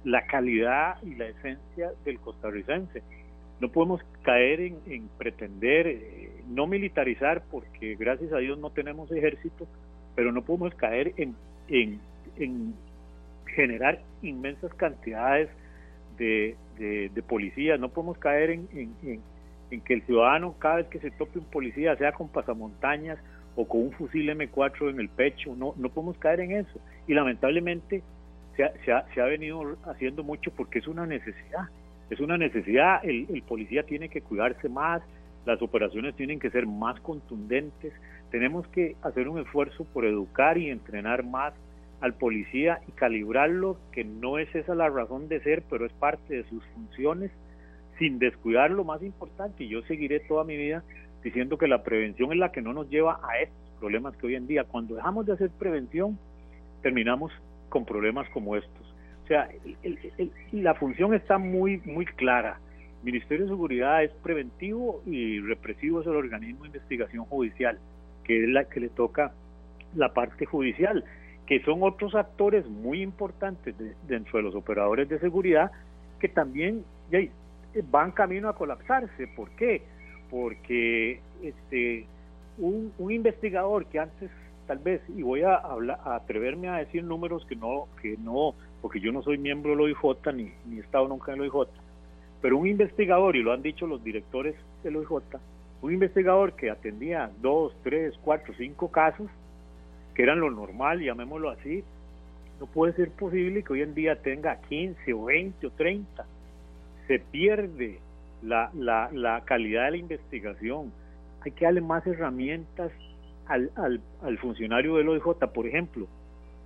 la, calidad y la esencia del costarricense. No podemos caer en, pretender eh, no militarizar porque gracias a Dios no tenemos ejército, pero no podemos caer en, en, generar inmensas cantidades de, policías, no podemos caer en, que el ciudadano cada vez que se tope un policía, sea con pasamontañas o con un fusil M4 en el pecho, no, no podemos caer en eso. Y lamentablemente se ha, se ha, venido haciendo mucho porque es una necesidad. Es una necesidad, el, policía tiene que cuidarse más, las operaciones tienen que ser más contundentes, tenemos que hacer un esfuerzo por educar y entrenar más al policía y calibrarlo, que no es esa la razón de ser, pero es parte de sus funciones, sin descuidar lo más importante. Y yo seguiré toda mi vida diciendo que la prevención es la que no nos lleva a estos problemas que hoy en día, cuando dejamos de hacer prevención, terminamos con problemas como estos. O sea, la función está muy, muy clara. El Ministerio de Seguridad es preventivo y represivo es el organismo de investigación judicial, que es la que le toca la parte judicial, que son otros actores muy importantes dentro de los operadores de seguridad que también van camino a colapsarse. ¿Por qué? Porque este, un, un investigador que antes tal vez, y voy a, hablar, a atreverme a decir números que no, que no, porque yo no soy miembro del OIJ ni, ni he estado nunca en el OIJ, pero un investigador, y lo han dicho los directores del OIJ, un investigador que atendía dos, tres, cuatro, cinco casos, que eran lo normal, llamémoslo así, no puede ser posible que hoy en día tenga 15 o 20 o 30. Se pierde la, la, la calidad de la investigación. Hay que darle más herramientas al, al, al funcionario del OIJ, por ejemplo,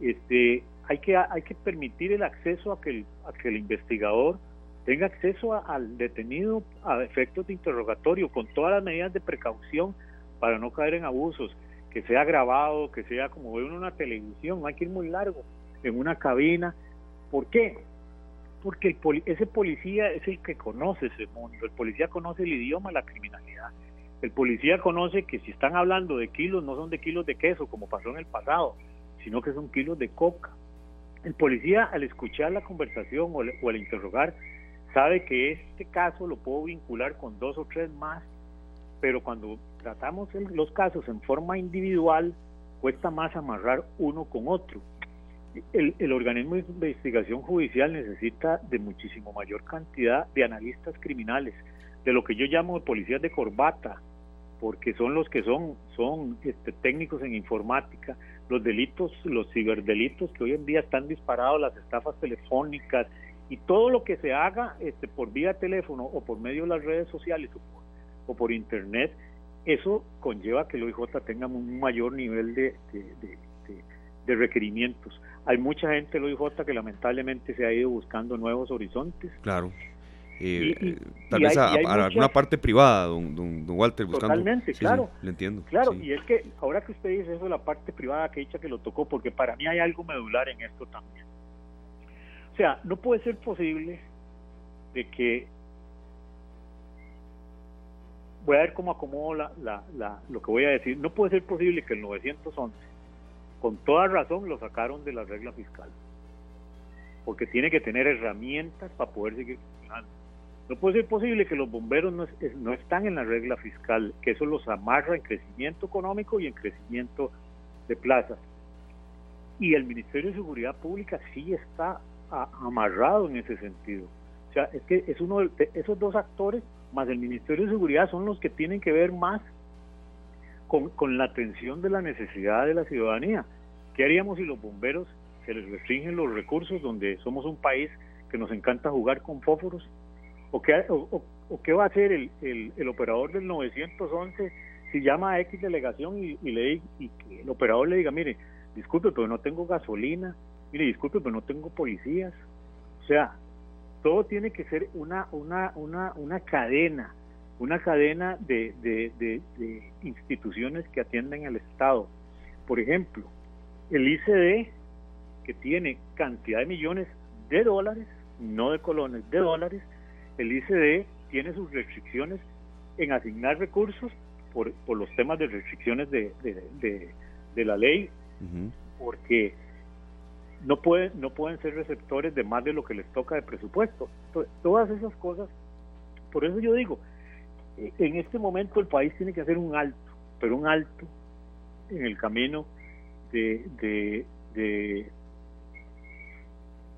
este, hay que, hay que permitir el acceso a que el, a que el investigador tenga acceso al detenido a efectos de interrogatorio con todas las medidas de precaución para no caer en abusos, que sea grabado, que sea como ve uno en una televisión, no hay que ir muy largo, en una cabina. ¿Por qué? Porque el ese policía es el que conoce ese mundo, el policía conoce el idioma la criminalidad, el policía conoce que si están hablando de kilos, no son de kilos de queso, como pasó en el pasado, sino que son kilos de coca. El policía, al escuchar la conversación o, al interrogar, sabe que este caso lo puedo vincular con dos o tres más, pero cuando tratamos los casos en forma individual, cuesta más amarrar uno con otro. El, el, organismo de investigación judicial necesita de muchísimo mayor cantidad de analistas criminales, de lo que yo llamo policías de corbata, porque son los que son, son este, técnicos en informática, los delitos, los ciberdelitos que hoy en día están disparados, las estafas telefónicas y todo lo que se haga este, por vía teléfono o por medio de las redes sociales o por, internet, eso conlleva que el OIJ tenga un mayor nivel de, requerimientos. Hay mucha gente el OIJ que lamentablemente se ha ido buscando nuevos horizontes. Claro. Eh, tal vez a, alguna parte privada, don, don, Walter, buscando. Totalmente, claro. le entiendo. Claro, y es que ahora que usted dice eso de la parte privada, que dicha que lo tocó, porque para mí hay algo medular en esto también. O sea, no puede ser posible de que. Voy a ver cómo acomodo la, la, la, lo que voy a decir. No puede ser posible que el 911, con toda razón, lo sacaron de la regla fiscal. Porque tiene que tener herramientas para poder seguir funcionando no puede ser posible que los bomberos no, no están en la regla fiscal, que eso los amarra en crecimiento económico y en crecimiento de plazas. Y el Ministerio de Seguridad Pública sí está amarrado en ese sentido. O sea, es que es uno de esos dos actores, más el Ministerio de Seguridad, son los que tienen que ver más con, con la atención de la necesidad de la ciudadanía. ¿Qué haríamos si los bomberos se les restringen los recursos donde somos un país que nos encanta jugar con fósforos ¿O qué, o, qué va a hacer el, el, operador del 911 si llama a X delegación y, le y que el operador le diga, mire, disculpe, pero no tengo gasolina, mire, disculpe, pero no tengo policías? O sea, todo tiene que ser una, una, una, una cadena, una cadena de, de, de, instituciones que atienden al Estado. Por ejemplo, el ICD, que tiene cantidad de millones de dólares, no de colones, de dólares, el ICD tiene sus restricciones en asignar recursos por, por los temas de restricciones de, de, la ley, porque no pueden, no pueden ser receptores de más de lo que les toca de presupuesto. todas esas cosas, por eso yo digo, e, en este momento el país tiene que hacer un alto, pero un alto en el camino de, de, de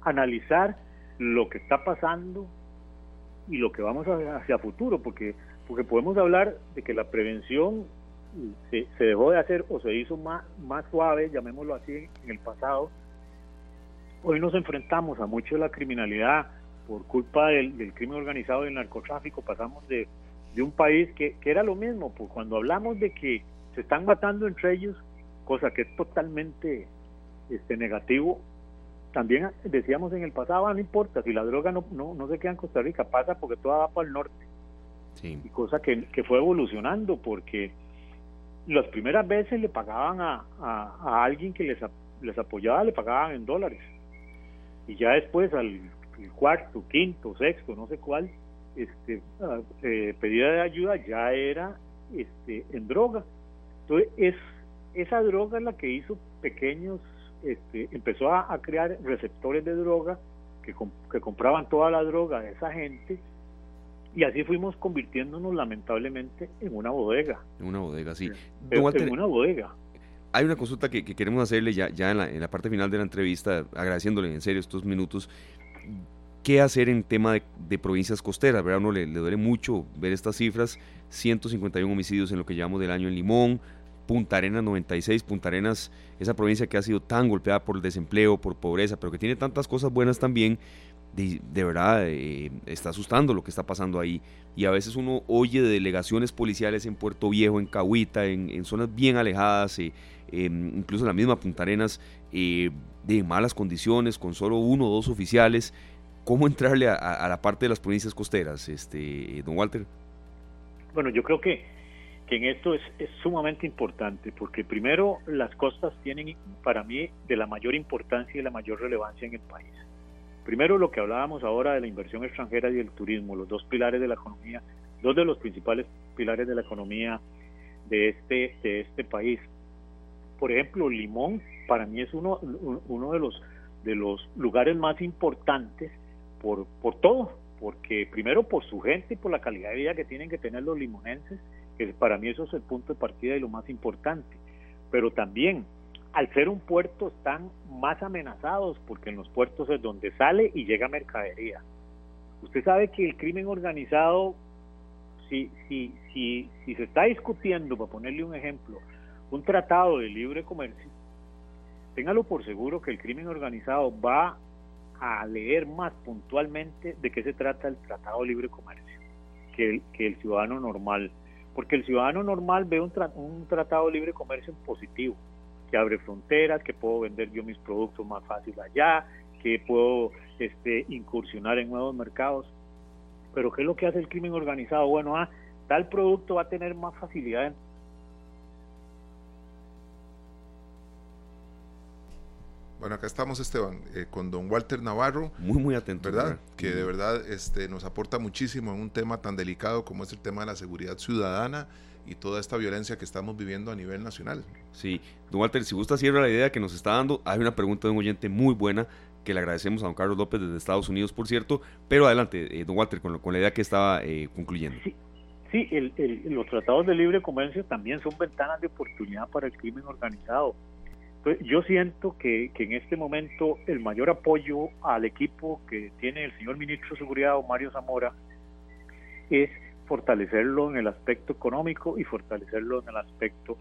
analizar lo que está pasando y lo que vamos hacia futuro, porque, porque podemos hablar de que la prevención se, se dejó de hacer o se hizo más, más suave, llamémoslo así, en el pasado. Hoy nos enfrentamos a mucho de la criminalidad por culpa del, del crimen organizado y del narcotráfico. Pasamos de, de un país que, que era lo mismo, pues cuando hablamos de que se están matando entre ellos, cosa que es totalmente este negativo, también decíamos en el pasado, ah, no importa, si la droga no, no, no se queda en Costa Rica, pasa porque toda va para el norte. Sí. Y cosa que, que fue evolucionando, porque las primeras veces le pagaban a, a, alguien que les, les apoyaba, le pagaban en dólares. Y ya después, al cuarto, quinto, sexto, no sé cuál, este, ah, eh, pedida de ayuda ya era este, en droga. Entonces, es, esa droga es la que hizo pequeños, este, empezó a, crear receptores de droga que, que compraban toda la droga de esa gente y así fuimos convirtiéndonos lamentablemente en una bodega. En una bodega, sí. en una bodega. Hay una consulta que, queremos hacerle ya, ya en, la, en la parte final de la entrevista, agradeciéndole en serio estos minutos. ¿Qué hacer en tema de, provincias costeras? ¿verdad? uno le, le, duele mucho ver estas cifras. 151 homicidios en lo que llevamos del año en Limón, Punta Arenas 96, Punta Arenas, esa provincia que ha sido tan golpeada por el desempleo, por pobreza, pero que tiene tantas cosas buenas también de, verdad eh, está asustando lo que está pasando ahí. Y a veces uno oye de delegaciones policiales en Puerto Viejo, en Cahuita, en, zonas bien alejadas, eh, em, incluso en la misma Punta Arenas, eh, de malas condiciones, con solo uno o dos oficiales. ¿Cómo entrarle a, la parte de las provincias costeras, este, don Walter? Bueno, yo creo que, que en esto es, es sumamente importante, porque primero las costas tienen para mí de la mayor importancia y la mayor relevancia en el país Primero, lo que hablábamos ahora de la inversión extranjera y el turismo, los dos pilares de la economía, dos de los principales pilares de la economía de este, de este país. Por ejemplo, Limón para mí es uno, uno de, los, de los lugares más importantes por, por todo, porque primero por su gente y por la calidad de vida que tienen que tener los limonenses, que para mí eso es el punto de partida y lo más importante, pero también al ser un puerto están más amenazados porque en los puertos es donde sale y llega mercadería. Usted sabe que el crimen organizado, si, si, si, si se está discutiendo, para ponerle un ejemplo, un tratado de libre comercio, téngalo por seguro que el crimen organizado va a leer más puntualmente de qué se trata el tratado de libre comercio que el, que el ciudadano normal. Porque el ciudadano normal ve un, un tratado de libre comercio en positivo que abre fronteras, que puedo vender yo mis productos más fácil allá, que puedo este, incursionar en nuevos mercados. Pero ¿qué es lo que hace el crimen organizado? Bueno, ah, tal producto va a tener más facilidad Bueno, acá estamos, Esteban, eh, con don Walter Navarro. Muy, muy atento. ¿Verdad? Que de verdad este, nos aporta muchísimo en un tema tan delicado como es el tema de la seguridad ciudadana y toda esta violencia que estamos viviendo a nivel nacional. Sí, don Walter, si gusta cierra la idea que nos está dando, hay una pregunta de un oyente muy buena que le agradecemos a don Carlos López desde Estados Unidos, por cierto, pero adelante, eh, don Walter, con, con, la idea que estaba eh, concluyendo. Sí, sí el, los tratados de libre comercio también son ventanas de oportunidad para el crimen organizado. Yo siento que, que en este momento el mayor apoyo al equipo que tiene el señor ministro de Seguridad, Mario Zamora, es fortalecerlo en el aspecto económico y fortalecerlo en el aspecto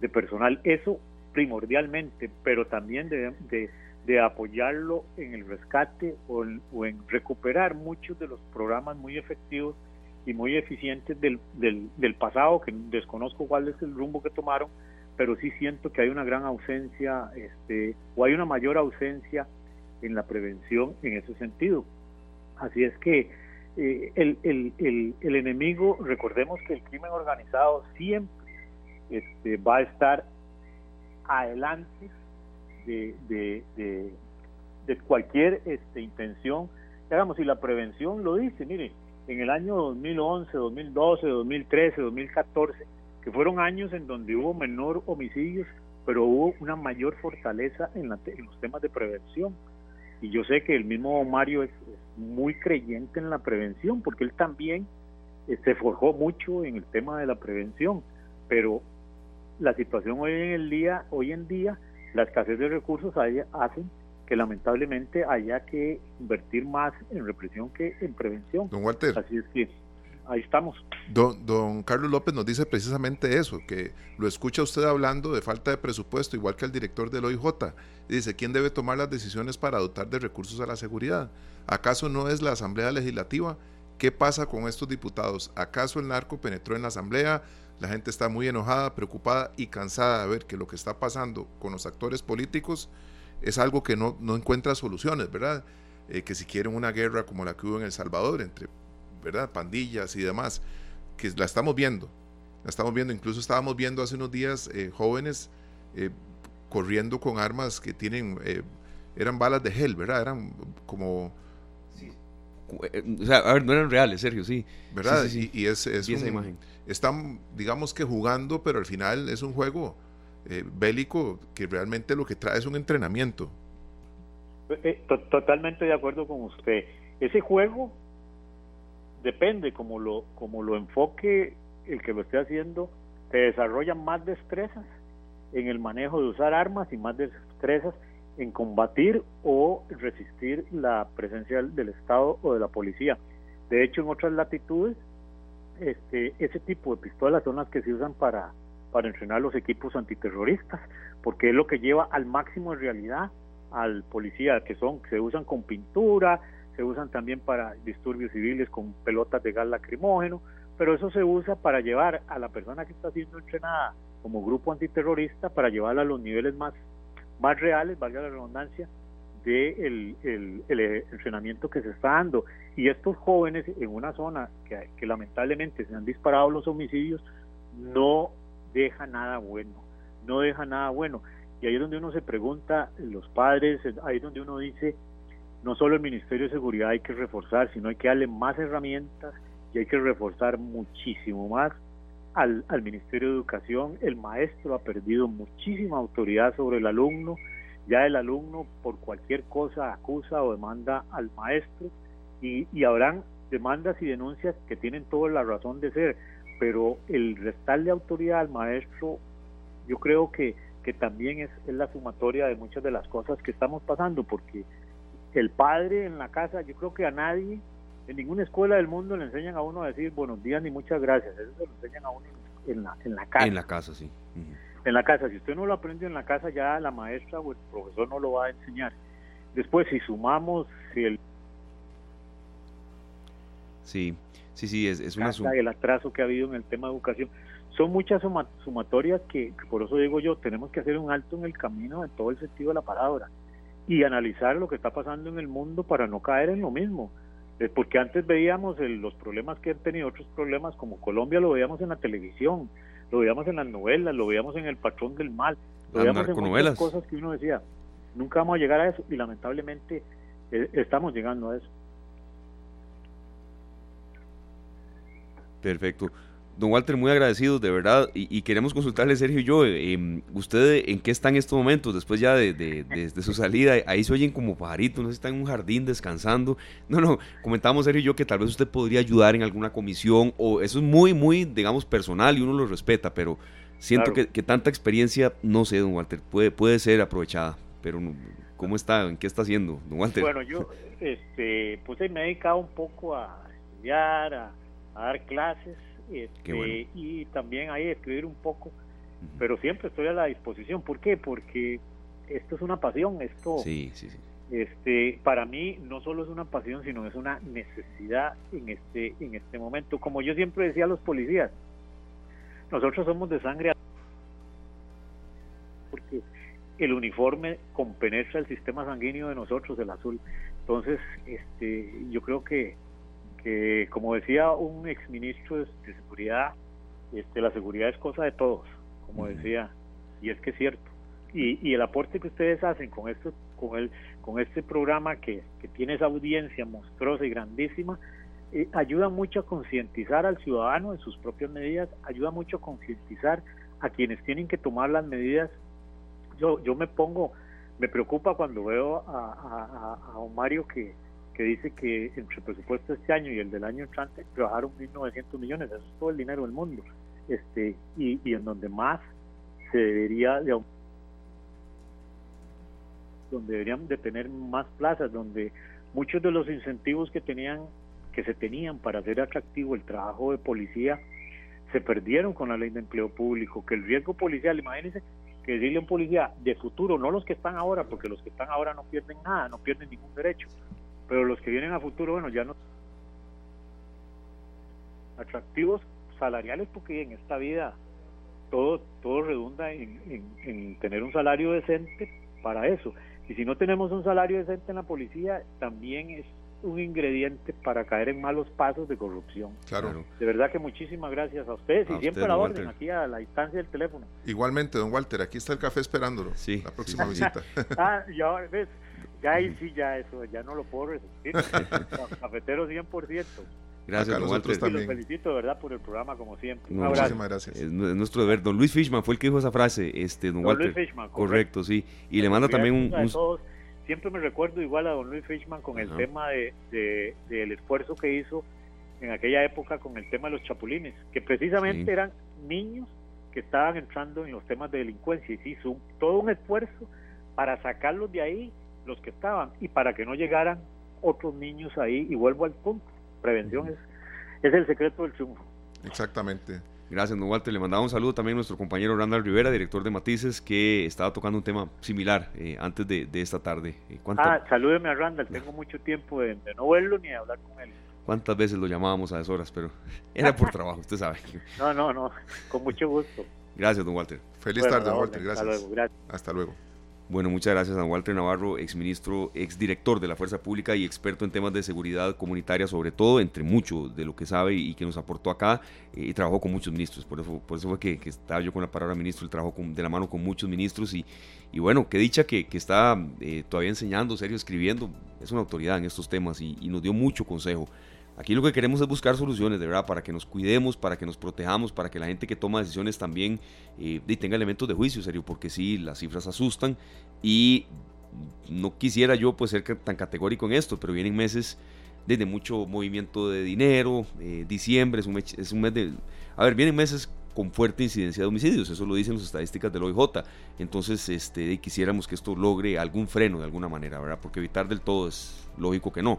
de personal. Eso primordialmente, pero también de, apoyarlo en el rescate o en, recuperar muchos de los programas muy efectivos y muy eficientes del, del pasado, que desconozco cuál es el rumbo que tomaron, pero sí siento que hay una gran ausencia, este, o hay una mayor ausencia en la prevención en ese sentido. Así es que eh, el, el, el, enemigo, recordemos que el crimen organizado siempre este, va a estar adelante de, de, de, cualquier este, intención. Digamos, si la prevención lo dice, mire, en el año 2011, 2012, 2013, 2014, que fueron años en donde hubo menor homicidios, pero hubo una mayor fortaleza en, la, en los temas de prevención y yo sé que el mismo Mario es, muy creyente en la prevención, porque él también eh, se forjó mucho en el tema de la prevención, pero la situación hoy en el día, hoy en día, la escasez de recursos hacen que lamentablemente haya que invertir más en represión que en prevención. Don Walter. Así es que ahí estamos. Don, Carlos López nos dice precisamente eso, que lo escucha usted hablando de falta de presupuesto, igual que el director del OIJ. Dice, ¿quién debe tomar las decisiones para dotar de recursos a la seguridad? ¿Acaso no es la Asamblea Legislativa? ¿Qué pasa con estos diputados? ¿Acaso el narco penetró en la Asamblea? La gente está muy enojada, preocupada y cansada de ver que lo que está pasando con los actores políticos es algo que no, no encuentra soluciones, ¿verdad? Eh, que si quieren una guerra como la que hubo en El Salvador entre, ¿verdad? Pandillas y demás, que la estamos viendo, la estamos viendo, incluso estábamos viendo hace unos días eh, jóvenes eh, corriendo con armas que tienen, eran balas de gel, ¿verdad? Eran como... O sea, a ver, no eran reales, Sergio, sí. ¿Verdad? y, es, es esa imagen. Están, digamos que jugando, pero al final es un juego bélico que realmente lo que trae es un entrenamiento. Eh, totalmente de acuerdo con usted. Ese juego depende como lo, como lo enfoque el que lo esté haciendo, se desarrollan más destrezas en el manejo de usar armas y más destrezas en combatir o resistir la presencia del Estado o de la policía. De hecho, en otras latitudes, este, ese tipo de pistolas son las que se usan para, para entrenar los equipos antiterroristas, porque es lo que lleva al máximo en realidad al policía, que son, se usan con pintura, se usan también para disturbios civiles con pelotas de gas lacrimógeno, pero eso se usa para llevar a la persona que está siendo entrenada como grupo antiterrorista, para llevarla a los niveles más, más reales, valga la redundancia, de el, entrenamiento que se está dando. Y estos jóvenes en una zona que, que lamentablemente se han disparado los homicidios, no deja nada bueno, no deja nada bueno. Y ahí es donde uno se pregunta, los padres, ahí es donde uno dice, no solo el Ministerio de Seguridad hay que reforzar, sino hay que darle más herramientas y hay que reforzar muchísimo más al, al Ministerio de Educación. El maestro ha perdido muchísima autoridad sobre el alumno, ya el alumno por cualquier cosa acusa o demanda al maestro y, y habrán demandas y denuncias que tienen toda la razón de ser, pero el restarle autoridad al maestro, yo creo que que también es, la sumatoria de muchas de las cosas que estamos pasando, porque el padre en la casa, yo creo que a nadie, en ninguna escuela del mundo le enseñan a uno a decir buenos días ni muchas gracias, eso se lo enseñan a uno en la, en la casa. En la casa, sí. En la casa, si usted no lo aprendió en la casa, ya la maestra o el profesor no lo va a enseñar. Después, si sumamos, si el... Sí, sí, sí, es, es una... El atraso que ha habido en el tema de educación son muchas sumatorias que, por eso digo yo, tenemos que hacer un alto en el camino en todo el sentido de la palabra y analizar lo que está pasando en el mundo para no caer en lo mismo. Eh, porque antes veíamos los problemas que han tenido otros problemas, como Colombia lo veíamos en la televisión, lo veíamos en las novelas, lo veíamos en El Patrón del Mal, lo veíamos en muchas cosas que uno decía, nunca vamos a llegar a eso y lamentablemente eh, estamos llegando a eso. Perfecto. Don Walter, muy agradecidos, de verdad, y, queremos consultarle, Sergio y yo, eh, ¿usted en qué está en estos momentos, después ya de, su salida? Ahí se oyen como pajaritos, no sé si está en un jardín descansando. No, no, comentamos, Sergio y yo, que tal vez usted podría ayudar en alguna comisión, o eso es muy, muy, digamos, personal y uno lo respeta, pero siento que, tanta experiencia, no sé, don Walter, puede, puede ser aprovechada, pero ¿cómo está? ¿En qué está haciendo, don Walter? Bueno, yo este, pues me he dedicado un poco a estudiar, a dar clases, este, y también ahí escribir un poco, pero siempre estoy a la disposición. ¿Por qué? Porque esto es una pasión, esto este para mí no solo es una pasión, sino es una necesidad en este en este momento. Como yo siempre decía a los policías, nosotros somos de sangre porque el uniforme compenetra el sistema sanguíneo de nosotros, el azul. Entonces, este, yo creo que que como decía un exministro de, de seguridad, este, la seguridad es cosa de todos, como decía, y es que es cierto. Y, y, el aporte que ustedes hacen con esto, con el, con este programa que, que tiene esa audiencia monstruosa y grandísima, eh, ayuda mucho a concientizar al ciudadano en sus propias medidas, ayuda mucho a concientizar a quienes tienen que tomar las medidas. Yo, yo me pongo, me preocupa cuando veo a, a, a Mario que, que dice que entre el presupuesto de este año y el del año entrante trabajaron 1.900 millones, eso es todo el dinero del mundo, este y, y en donde más se debería de donde deberían de tener más plazas, donde muchos de los incentivos que tenían que se tenían para hacer atractivo el trabajo de policía se perdieron con la ley de empleo público, que el riesgo policial, imagínense que decirle a un policía de futuro, no los que están ahora, porque los que están ahora no pierden nada, no pierden ningún derecho, pero los que vienen a futuro, bueno, ya no atractivos salariales porque en esta vida todo todo redunda en, tener un salario decente para eso. Y si no tenemos un salario decente en la policía, también es un ingrediente para caer en malos pasos de corrupción. Claro. De verdad que muchísimas gracias a ustedes y siempre a la orden, aquí a la distancia del teléfono. Igualmente, don Walter, aquí está el café esperándolo. Sí. La próxima visita. [laughs] ah, ya ves, ya ahí sí, ya eso, ya no lo puedo resistir. [laughs] Cafetero 100%. Gracias, don Walter. También. Los felicito, verdad, por el programa, como siempre. muchísimas gracias. Es, nuestro deber. Don Luis Fishman fue el que dijo esa frase, este, don, Walter. Luis Fishman, correcto. sí. Y le manda también un, siempre me recuerdo igual a don Luis Fishman con el tema de, del esfuerzo que hizo en aquella época con el tema de los chapulines, que precisamente eran niños que estaban entrando en los temas de delincuencia y se hizo todo un esfuerzo para sacarlos de ahí los que estaban y para que no llegaran otros niños ahí y vuelvo al punto, prevención es, es el secreto del triunfo. Exactamente. Gracias, don Walter. Le mandaba un saludo también a nuestro compañero Randall Rivera, director de Matices, que estaba tocando un tema similar eh, antes de, esta tarde. Eh, ah, salúdeme a Randall. Tengo mucho tiempo de, no verlo ni de hablar con él. ¿Cuántas veces lo llamábamos a esas horas? Pero [laughs] era por [laughs] trabajo, usted sabe. No, no, no. Con mucho gusto. Gracias, don Walter. Feliz tarde, don Walter. Gracias. Hasta luego. Gracias. Hasta luego. Bueno, muchas gracias a Walter Navarro, exministro, exdirector de la Fuerza Pública y experto en temas de seguridad comunitaria, sobre todo, entre mucho de lo que sabe y que nos aportó acá, eh, y trabajó con muchos ministros, por eso, por eso fue que, estaba yo con la palabra ministro, él trabajó de la mano con muchos ministros y, y bueno, qué dicha que, que está eh, todavía enseñando, serio, escribiendo, es una autoridad en estos temas y, y nos dio mucho consejo. Aquí lo que queremos es buscar soluciones, de verdad, para que nos cuidemos, para que nos protejamos, para que la gente que toma decisiones también eh, tenga elementos de juicio, serio, porque sí, las cifras asustan. Y no quisiera yo pues ser tan categórico en esto, pero vienen meses de mucho movimiento de dinero, eh, diciembre es un, mes, es un mes de... A ver, vienen meses con fuerte incidencia de homicidios, eso lo dicen las estadísticas del OIJ, entonces este, quisiéramos que esto logre algún freno de alguna manera, ¿verdad? Porque evitar del todo es lógico que no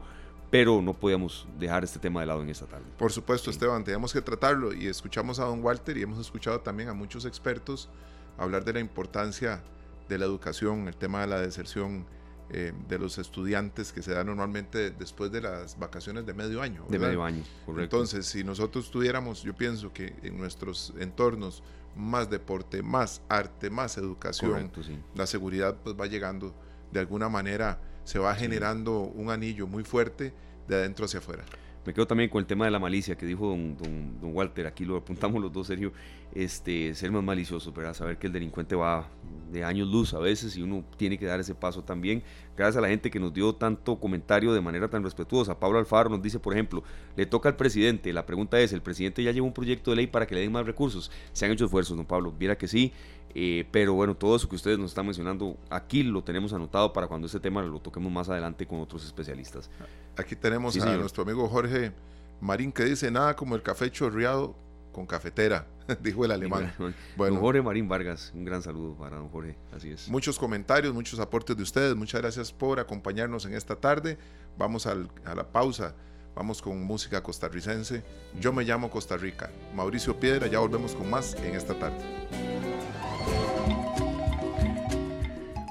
pero no podíamos dejar este tema de lado en esta tarde. Por supuesto, Esteban, teníamos que tratarlo y escuchamos a don Walter y hemos escuchado también a muchos expertos hablar de la importancia de la educación, el tema de la deserción eh, de los estudiantes que se da normalmente después de las vacaciones de medio año. De medio año, correcto. Entonces, si nosotros tuviéramos, yo pienso que en nuestros entornos más deporte, más arte, más educación, la seguridad pues va llegando de alguna manera se va generando un anillo muy fuerte de adentro hacia afuera. Me quedo también con el tema de la malicia que dijo don, Walter, aquí lo apuntamos los dos, Sergio, este, ser más malicioso, ¿verdad? saber que el delincuente va de años luz a veces y uno tiene que dar ese paso también. Gracias a la gente que nos dio tanto comentario de manera tan respetuosa. Pablo Alfaro nos dice, por ejemplo, le toca al presidente, la pregunta es, ¿el presidente ya lleva un proyecto de ley para que le den más recursos? Se han hecho esfuerzos, don Pablo, viera que sí, eh, pero bueno, todo eso que ustedes nos están mencionando aquí lo tenemos anotado para cuando ese tema lo toquemos más adelante con otros especialistas. Aquí tenemos a nuestro amigo Jorge Marín que dice nada como el café chorreado con cafetera, [laughs] dijo el alemán. [laughs] Bueno, Jorge Marín Vargas, un gran saludo para don Jorge, así es. Muchos comentarios, muchos aportes de ustedes, muchas gracias por acompañarnos en esta tarde. Vamos a la pausa, vamos con música costarricense. Yo me llamo Costa Rica, Mauricio Piedra, ya volvemos con más en esta tarde.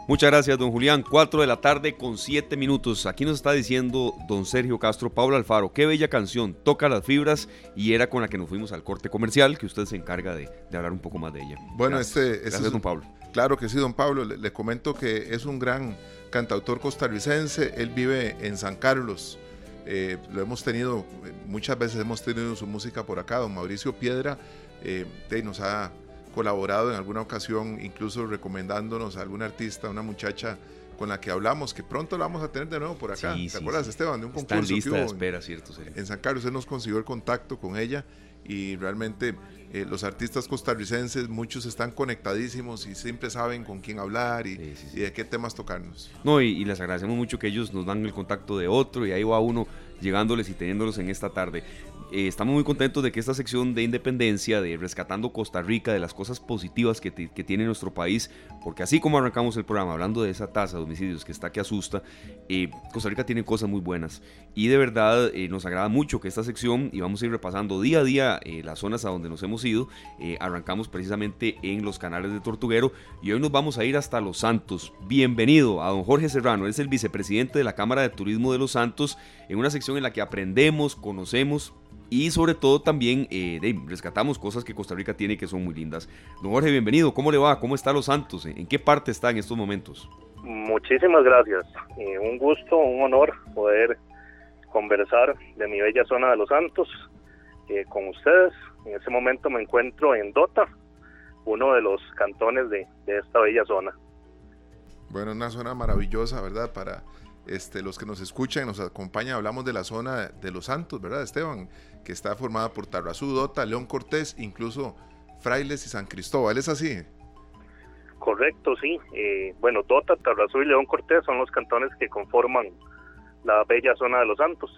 Muchas gracias, don Julián. Cuatro de la tarde con siete minutos. Aquí nos está diciendo don Sergio Castro, Pablo Alfaro, qué bella canción, toca las fibras y era con la que nos fuimos al corte comercial, que usted se encarga de, hablar un poco más de ella. Bueno, este, este es, don Pablo. Claro que sí, don Pablo. Le, comento que es un gran cantautor costarricense. Él vive en San Carlos. Eh, lo hemos tenido, muchas veces hemos tenido su música por acá. Don Mauricio Piedra eh, nos ha colaborado en alguna ocasión, incluso recomendándonos a algún artista, una muchacha con la que hablamos, que pronto la vamos a tener de nuevo por acá. ¿Te acuerdas, Esteban, de un concurso lista de espera, cierto, En San Carlos, él nos consiguió el contacto con ella y realmente eh, los artistas costarricenses, muchos están conectadísimos y siempre saben con quién hablar y, de qué temas tocarnos. No, y, y, les agradecemos mucho que ellos nos dan el contacto de otro y ahí va uno llegándoles y teniéndolos en esta tarde. Eh, estamos muy contentos de que esta sección de independencia, de rescatando Costa Rica, de las cosas positivas que, tiene nuestro país, porque así como arrancamos el programa hablando de esa tasa de homicidios que está que asusta, eh, Costa Rica tiene cosas muy buenas. Y de verdad eh, nos agrada mucho que esta sección, y vamos a ir repasando día a día las zonas a donde nos hemos ido, arrancamos precisamente en los canales de Tortuguero y hoy nos vamos a ir hasta Los Santos. Bienvenido a don Jorge Serrano, es el vicepresidente de la Cámara de Turismo de Los Santos, en una sección en la que aprendemos, conocemos y sobre todo también eh, rescatamos cosas que Costa Rica tiene que son muy lindas. Don Jorge, bienvenido. ¿Cómo le va? ¿Cómo está Los Santos? ¿En qué parte está en estos momentos? Muchísimas gracias. Eh, un gusto, un honor poder conversar de mi bella zona de Los Santos eh, con ustedes. En ese momento me encuentro en Dota, uno de los cantones de, de esta bella zona. Bueno, una zona maravillosa, ¿verdad? Para este, los que nos escuchan y nos acompañan, hablamos de la zona de Los Santos, ¿verdad, Esteban? Que está formada por Tarrazú, Dota, León Cortés, incluso Frailes y San Cristóbal, ¿es así? Correcto, sí. Eh, bueno, Dota, Tarrazú y León Cortés son los cantones que conforman la bella zona de Los Santos.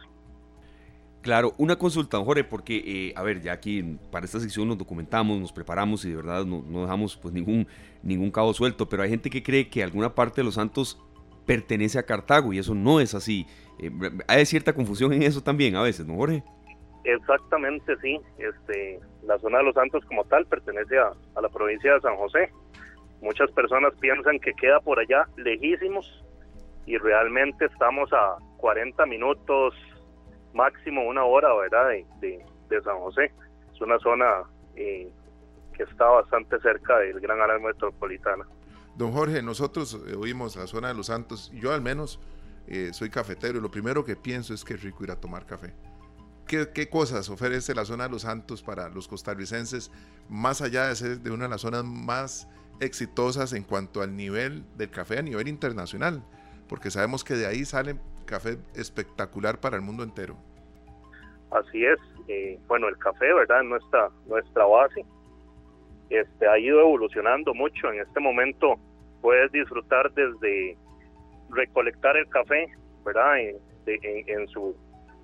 Claro, una consulta, Jorge, porque, eh, a ver, ya aquí para esta sección nos documentamos, nos preparamos y de verdad no, no, dejamos pues ningún, ningún cabo suelto, pero hay gente que cree que alguna parte de Los Santos pertenece a Cartago y eso no es así. Eh, hay cierta confusión en eso también a veces, ¿no, Jorge? Exactamente, sí. Este, la zona de Los Santos como tal pertenece a, a la provincia de San José. Muchas personas piensan que queda por allá lejísimos y realmente estamos a 40 minutos, máximo una hora, ¿verdad? De, de, San José. Es una zona eh, que está bastante cerca del gran área metropolitana. Don Jorge, nosotros eh, oímos la zona de Los Santos, yo al menos eh, soy cafetero y lo primero que pienso es que es rico ir a tomar café. ¿Qué, ¿Qué, cosas ofrece la zona de Los Santos para los costarricenses, más allá de ser de una de las zonas más exitosas en cuanto al nivel del café a nivel internacional? Porque sabemos que de ahí sale café espectacular para el mundo entero. Así es. Eh, bueno, el café, ¿verdad? Nuestra, nuestra base. Este, ha ido evolucionando mucho. En este momento puedes disfrutar desde recolectar el café, ¿verdad? En, en, su,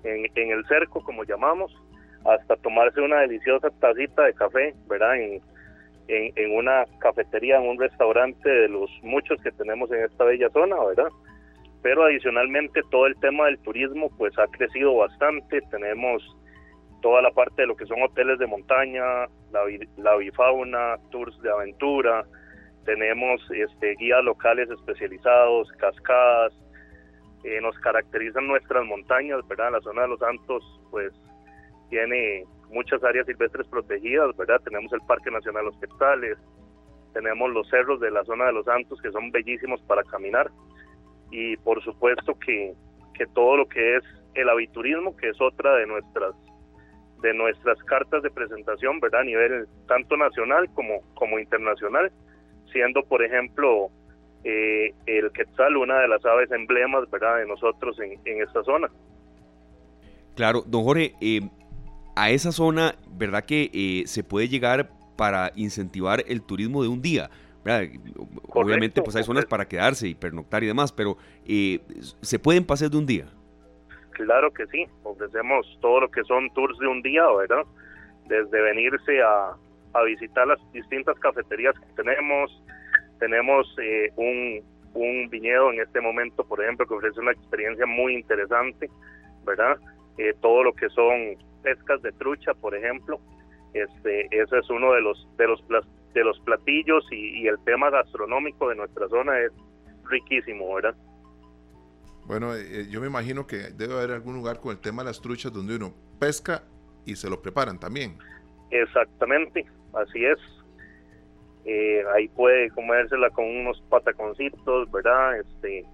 en, en, el cerco, como llamamos, hasta tomarse una deliciosa tacita de café, ¿verdad? En, en, una cafetería, en un restaurante de los muchos que tenemos en esta bella zona, ¿verdad? pero adicionalmente todo el tema del turismo pues ha crecido bastante, tenemos toda la parte de lo que son hoteles de montaña, la, la bifauna, tours de aventura, tenemos este, guías locales especializados, cascadas, eh, nos caracterizan nuestras montañas, ¿verdad? La zona de los Santos pues tiene muchas áreas silvestres protegidas, ¿verdad? Tenemos el Parque Nacional Los tenemos los cerros de la zona de los Santos que son bellísimos para caminar y por supuesto que, que todo lo que es el aviturismo, que es otra de nuestras de nuestras cartas de presentación, ¿verdad? A nivel tanto nacional como, como internacional, siendo, por ejemplo, eh, el quetzal una de las aves emblemas, ¿verdad?, de nosotros en, en esta zona. Claro, don Jorge, eh, a esa zona, ¿verdad que eh, se puede llegar para incentivar el turismo de un día? Obviamente, pues hay zonas para quedarse y pernoctar y demás, pero eh, ¿se pueden pasar de un día? Claro que sí, ofrecemos todo lo que son tours de un día, ¿verdad? Desde venirse a, a visitar las distintas cafeterías que tenemos, tenemos eh, un, un viñedo en este momento, por ejemplo, que ofrece una experiencia muy interesante, ¿verdad? Eh, todo lo que son pescas de trucha, por ejemplo, este, ese es uno de los de los de los platillos y, el tema gastronómico de nuestra zona es riquísimo, ¿verdad? Bueno, eh, eh, yo me imagino que debe haber algún lugar con el tema de las truchas donde uno pesca y se lo preparan también. Exactamente, así es. Eh, ahí puede comérsela con unos pataconcitos, ¿verdad? Este,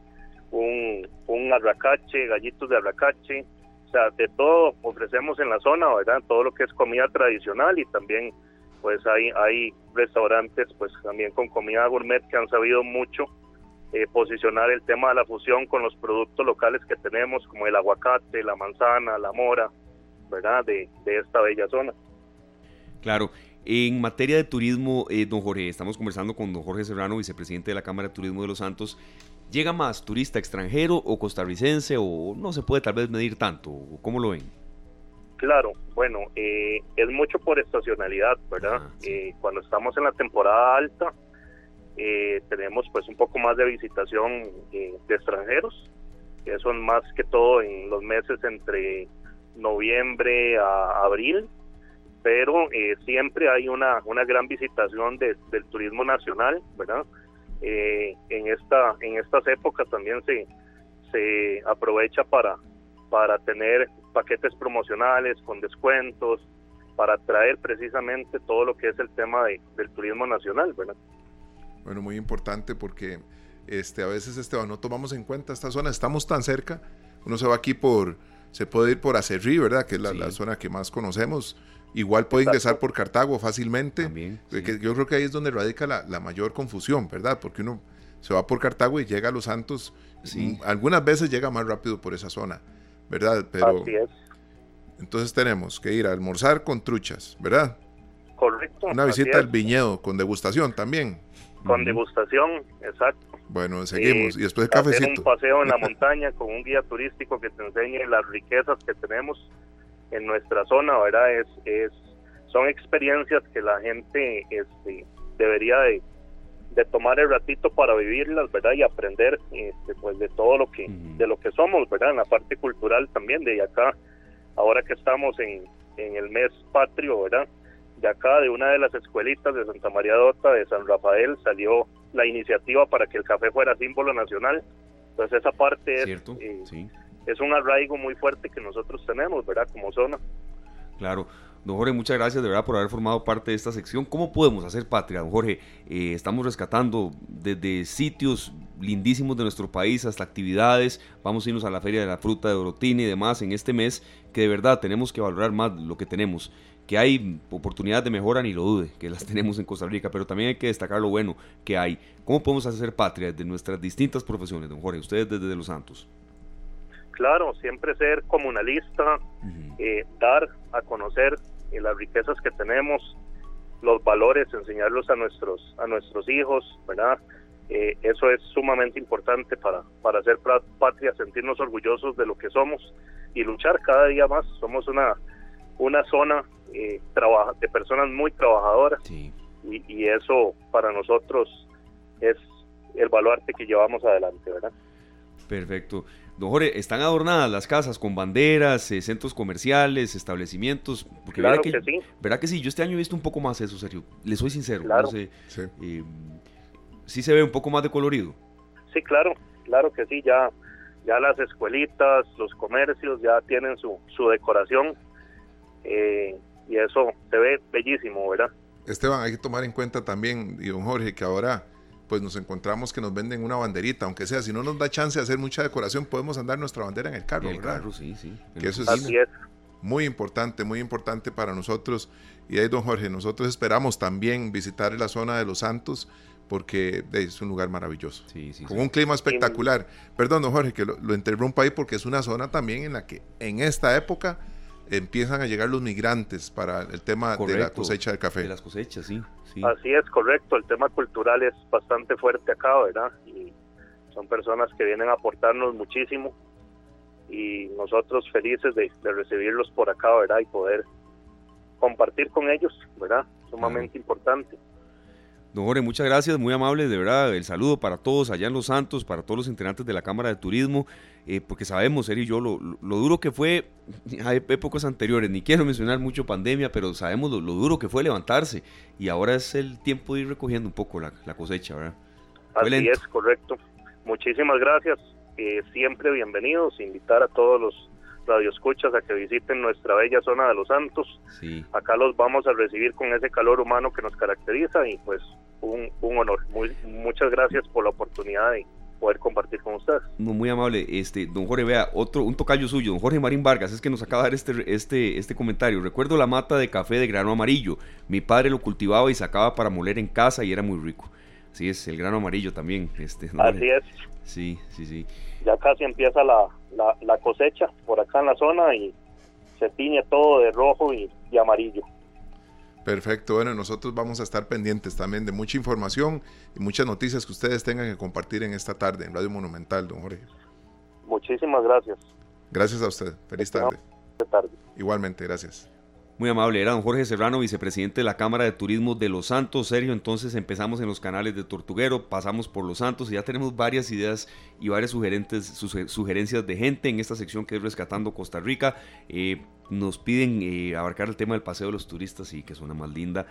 un, un arracache, gallitos de arracache, o sea, de todo ofrecemos en la zona, ¿verdad? Todo lo que es comida tradicional y también pues hay, hay restaurantes pues también con comida gourmet que han sabido mucho eh, posicionar el tema de la fusión con los productos locales que tenemos, como el aguacate, la manzana, la mora, ¿verdad? De, de esta bella zona. Claro. En materia de turismo, eh, don Jorge, estamos conversando con don Jorge Serrano, vicepresidente de la Cámara de Turismo de Los Santos. ¿Llega más turista extranjero o costarricense o no se puede tal vez medir tanto? ¿Cómo lo ven? Claro, bueno, eh, es mucho por estacionalidad, ¿verdad? Ah, eh, cuando estamos en la temporada alta, eh, tenemos pues un poco más de visitación de extranjeros, que son más que todo en los meses entre noviembre a abril, pero siempre hay una, una gran visitación del turismo nacional, ¿verdad? en, esta, en estas épocas también se, se aprovecha para, para tener paquetes promocionales con descuentos, para atraer precisamente todo lo que es el tema de, del turismo nacional, ¿verdad? Bueno, muy importante porque este, a veces, Esteban, no tomamos en cuenta esta zona, estamos tan cerca, uno se va aquí por, se puede ir por Acerrí, ¿verdad? Que es la, zona que más conocemos. Igual puede ingresar por Cartago fácilmente. También, Yo creo que ahí es donde radica la, la, mayor confusión, ¿verdad? Porque uno se va por Cartago y llega a Los Santos. Sí. Algunas veces llega más rápido por esa zona, ¿verdad? Pero, Así es. Entonces tenemos que ir a almorzar con truchas, ¿verdad? Correcto. Una visita al viñedo con degustación también. Con degustación, exacto. Bueno, seguimos. y después de cafecito. Hacer un paseo en la [laughs] montaña con un guía turístico que te enseñe las riquezas que tenemos en nuestra zona, ¿verdad? Es, es, son experiencias que la gente este, debería de, de tomar el ratito para vivirlas, ¿verdad? Y aprender este, pues de todo lo que de lo que somos, ¿verdad? En la parte cultural también de acá, ahora que estamos en, en el mes patrio, ¿verdad? De acá, de una de las escuelitas de Santa María Dota, de San Rafael, salió la iniciativa para que el café fuera símbolo nacional. Entonces esa parte es, eh, es un arraigo muy fuerte que nosotros tenemos, ¿verdad? Como zona. Claro. Don Jorge, muchas gracias de verdad por haber formado parte de esta sección. ¿Cómo podemos hacer patria, don Jorge? Eh, estamos rescatando desde sitios lindísimos de nuestro país hasta actividades. Vamos a irnos a la Feria de la Fruta de Orotina y demás en este mes, que de verdad tenemos que valorar más lo que tenemos que hay oportunidades de mejora, ni lo dude, que las [laughs] tenemos en Costa Rica, pero también hay que destacar lo bueno que hay. ¿Cómo podemos hacer patria de nuestras distintas profesiones, don Jorge? Ustedes desde Los Santos. Claro, siempre ser comunalista, eh, dar a conocer eh, las riquezas que tenemos, los valores, enseñarlos a nuestros a nuestros hijos, ¿verdad? Eh, eso es sumamente importante para, para hacer patria, sentirnos orgullosos de lo que somos y luchar cada día más. Somos una, una zona eh, de personas muy trabajadoras y, eso para nosotros es el baluarte que llevamos adelante, ¿verdad? Perfecto. Don Jorge, ¿están adornadas las casas con banderas, eh, centros comerciales, establecimientos? Porque claro que, sí. ¿Verdad que sí? Yo este año he visto un poco más eso, serio. Le soy sincero. Claro. sí. Eh, sí se ve un poco más de colorido. Sí, claro, claro que sí. Ya, ya las escuelitas, los comercios ya tienen su, su decoración. Eh, y eso se ve bellísimo, ¿verdad? Esteban, hay que tomar en cuenta también, y don Jorge, que ahora pues nos encontramos que nos venden una banderita, aunque sea, si no nos da chance de hacer mucha decoración, podemos andar nuestra bandera en el carro, el Carro, sí, sí. Que eso es, muy importante, muy importante para nosotros. Y ahí, don Jorge, nosotros esperamos también visitar la zona de Los Santos, porque es un lugar maravilloso, sí, sí, con un clima espectacular. Perdón, don Jorge, que lo, lo interrumpa ahí, porque es una zona también en la que en esta época empiezan a llegar los migrantes para el tema de la cosecha del café. De las cosechas, sí, Así es, correcto. El tema cultural es bastante fuerte acá, ¿verdad? Y son personas que vienen a aportarnos muchísimo y nosotros felices de, recibirlos por acá, ¿verdad? Y poder compartir con ellos, ¿verdad? Sumamente importante. Don Jorge, muchas gracias, muy amable, de verdad, el saludo para todos allá en Los Santos, para todos los integrantes de la Cámara de Turismo, eh, porque sabemos, él y yo, lo, duro que fue [laughs] a épocas anteriores, ni quiero mencionar mucho pandemia, pero sabemos lo, duro que fue levantarse y ahora es el tiempo de ir recogiendo un poco la, cosecha, ¿verdad? Así es, correcto. Muchísimas gracias, eh, siempre bienvenidos, invitar a todos los radioescuchas a que visiten nuestra bella zona de Los Santos. Sí. Acá los vamos a recibir con ese calor humano que nos caracteriza y pues un, un honor. Muy, muchas gracias por la oportunidad de poder compartir con ustedes. Muy, amable, este, don Jorge, vea, otro, un tocayo suyo, don Jorge Marín Vargas, es que nos acaba de dar este, este, este comentario. Recuerdo la mata de café de grano amarillo. Mi padre lo cultivaba y sacaba para moler en casa y era muy rico. Así es, el grano amarillo también. Este, Así es. Sí, sí, sí. Ya casi empieza la, la, cosecha por acá en la zona y se tiñe todo de rojo y, y amarillo. Perfecto, bueno, nosotros vamos a estar pendientes también de mucha información y muchas noticias que ustedes tengan que compartir en esta tarde en Radio Monumental, don Jorge. Muchísimas gracias. Gracias a usted. Feliz tarde. tarde. Igualmente, gracias. Muy amable, era don Jorge Serrano, vicepresidente de la Cámara de Turismo de Los Santos. Sergio, entonces empezamos en los canales de Tortuguero, pasamos por Los Santos y ya tenemos varias ideas y varias sugerentes, sugerencias de gente en esta sección que es Rescatando Costa Rica. Eh, nos piden eh, abarcar el tema del paseo de los turistas y que suena más linda.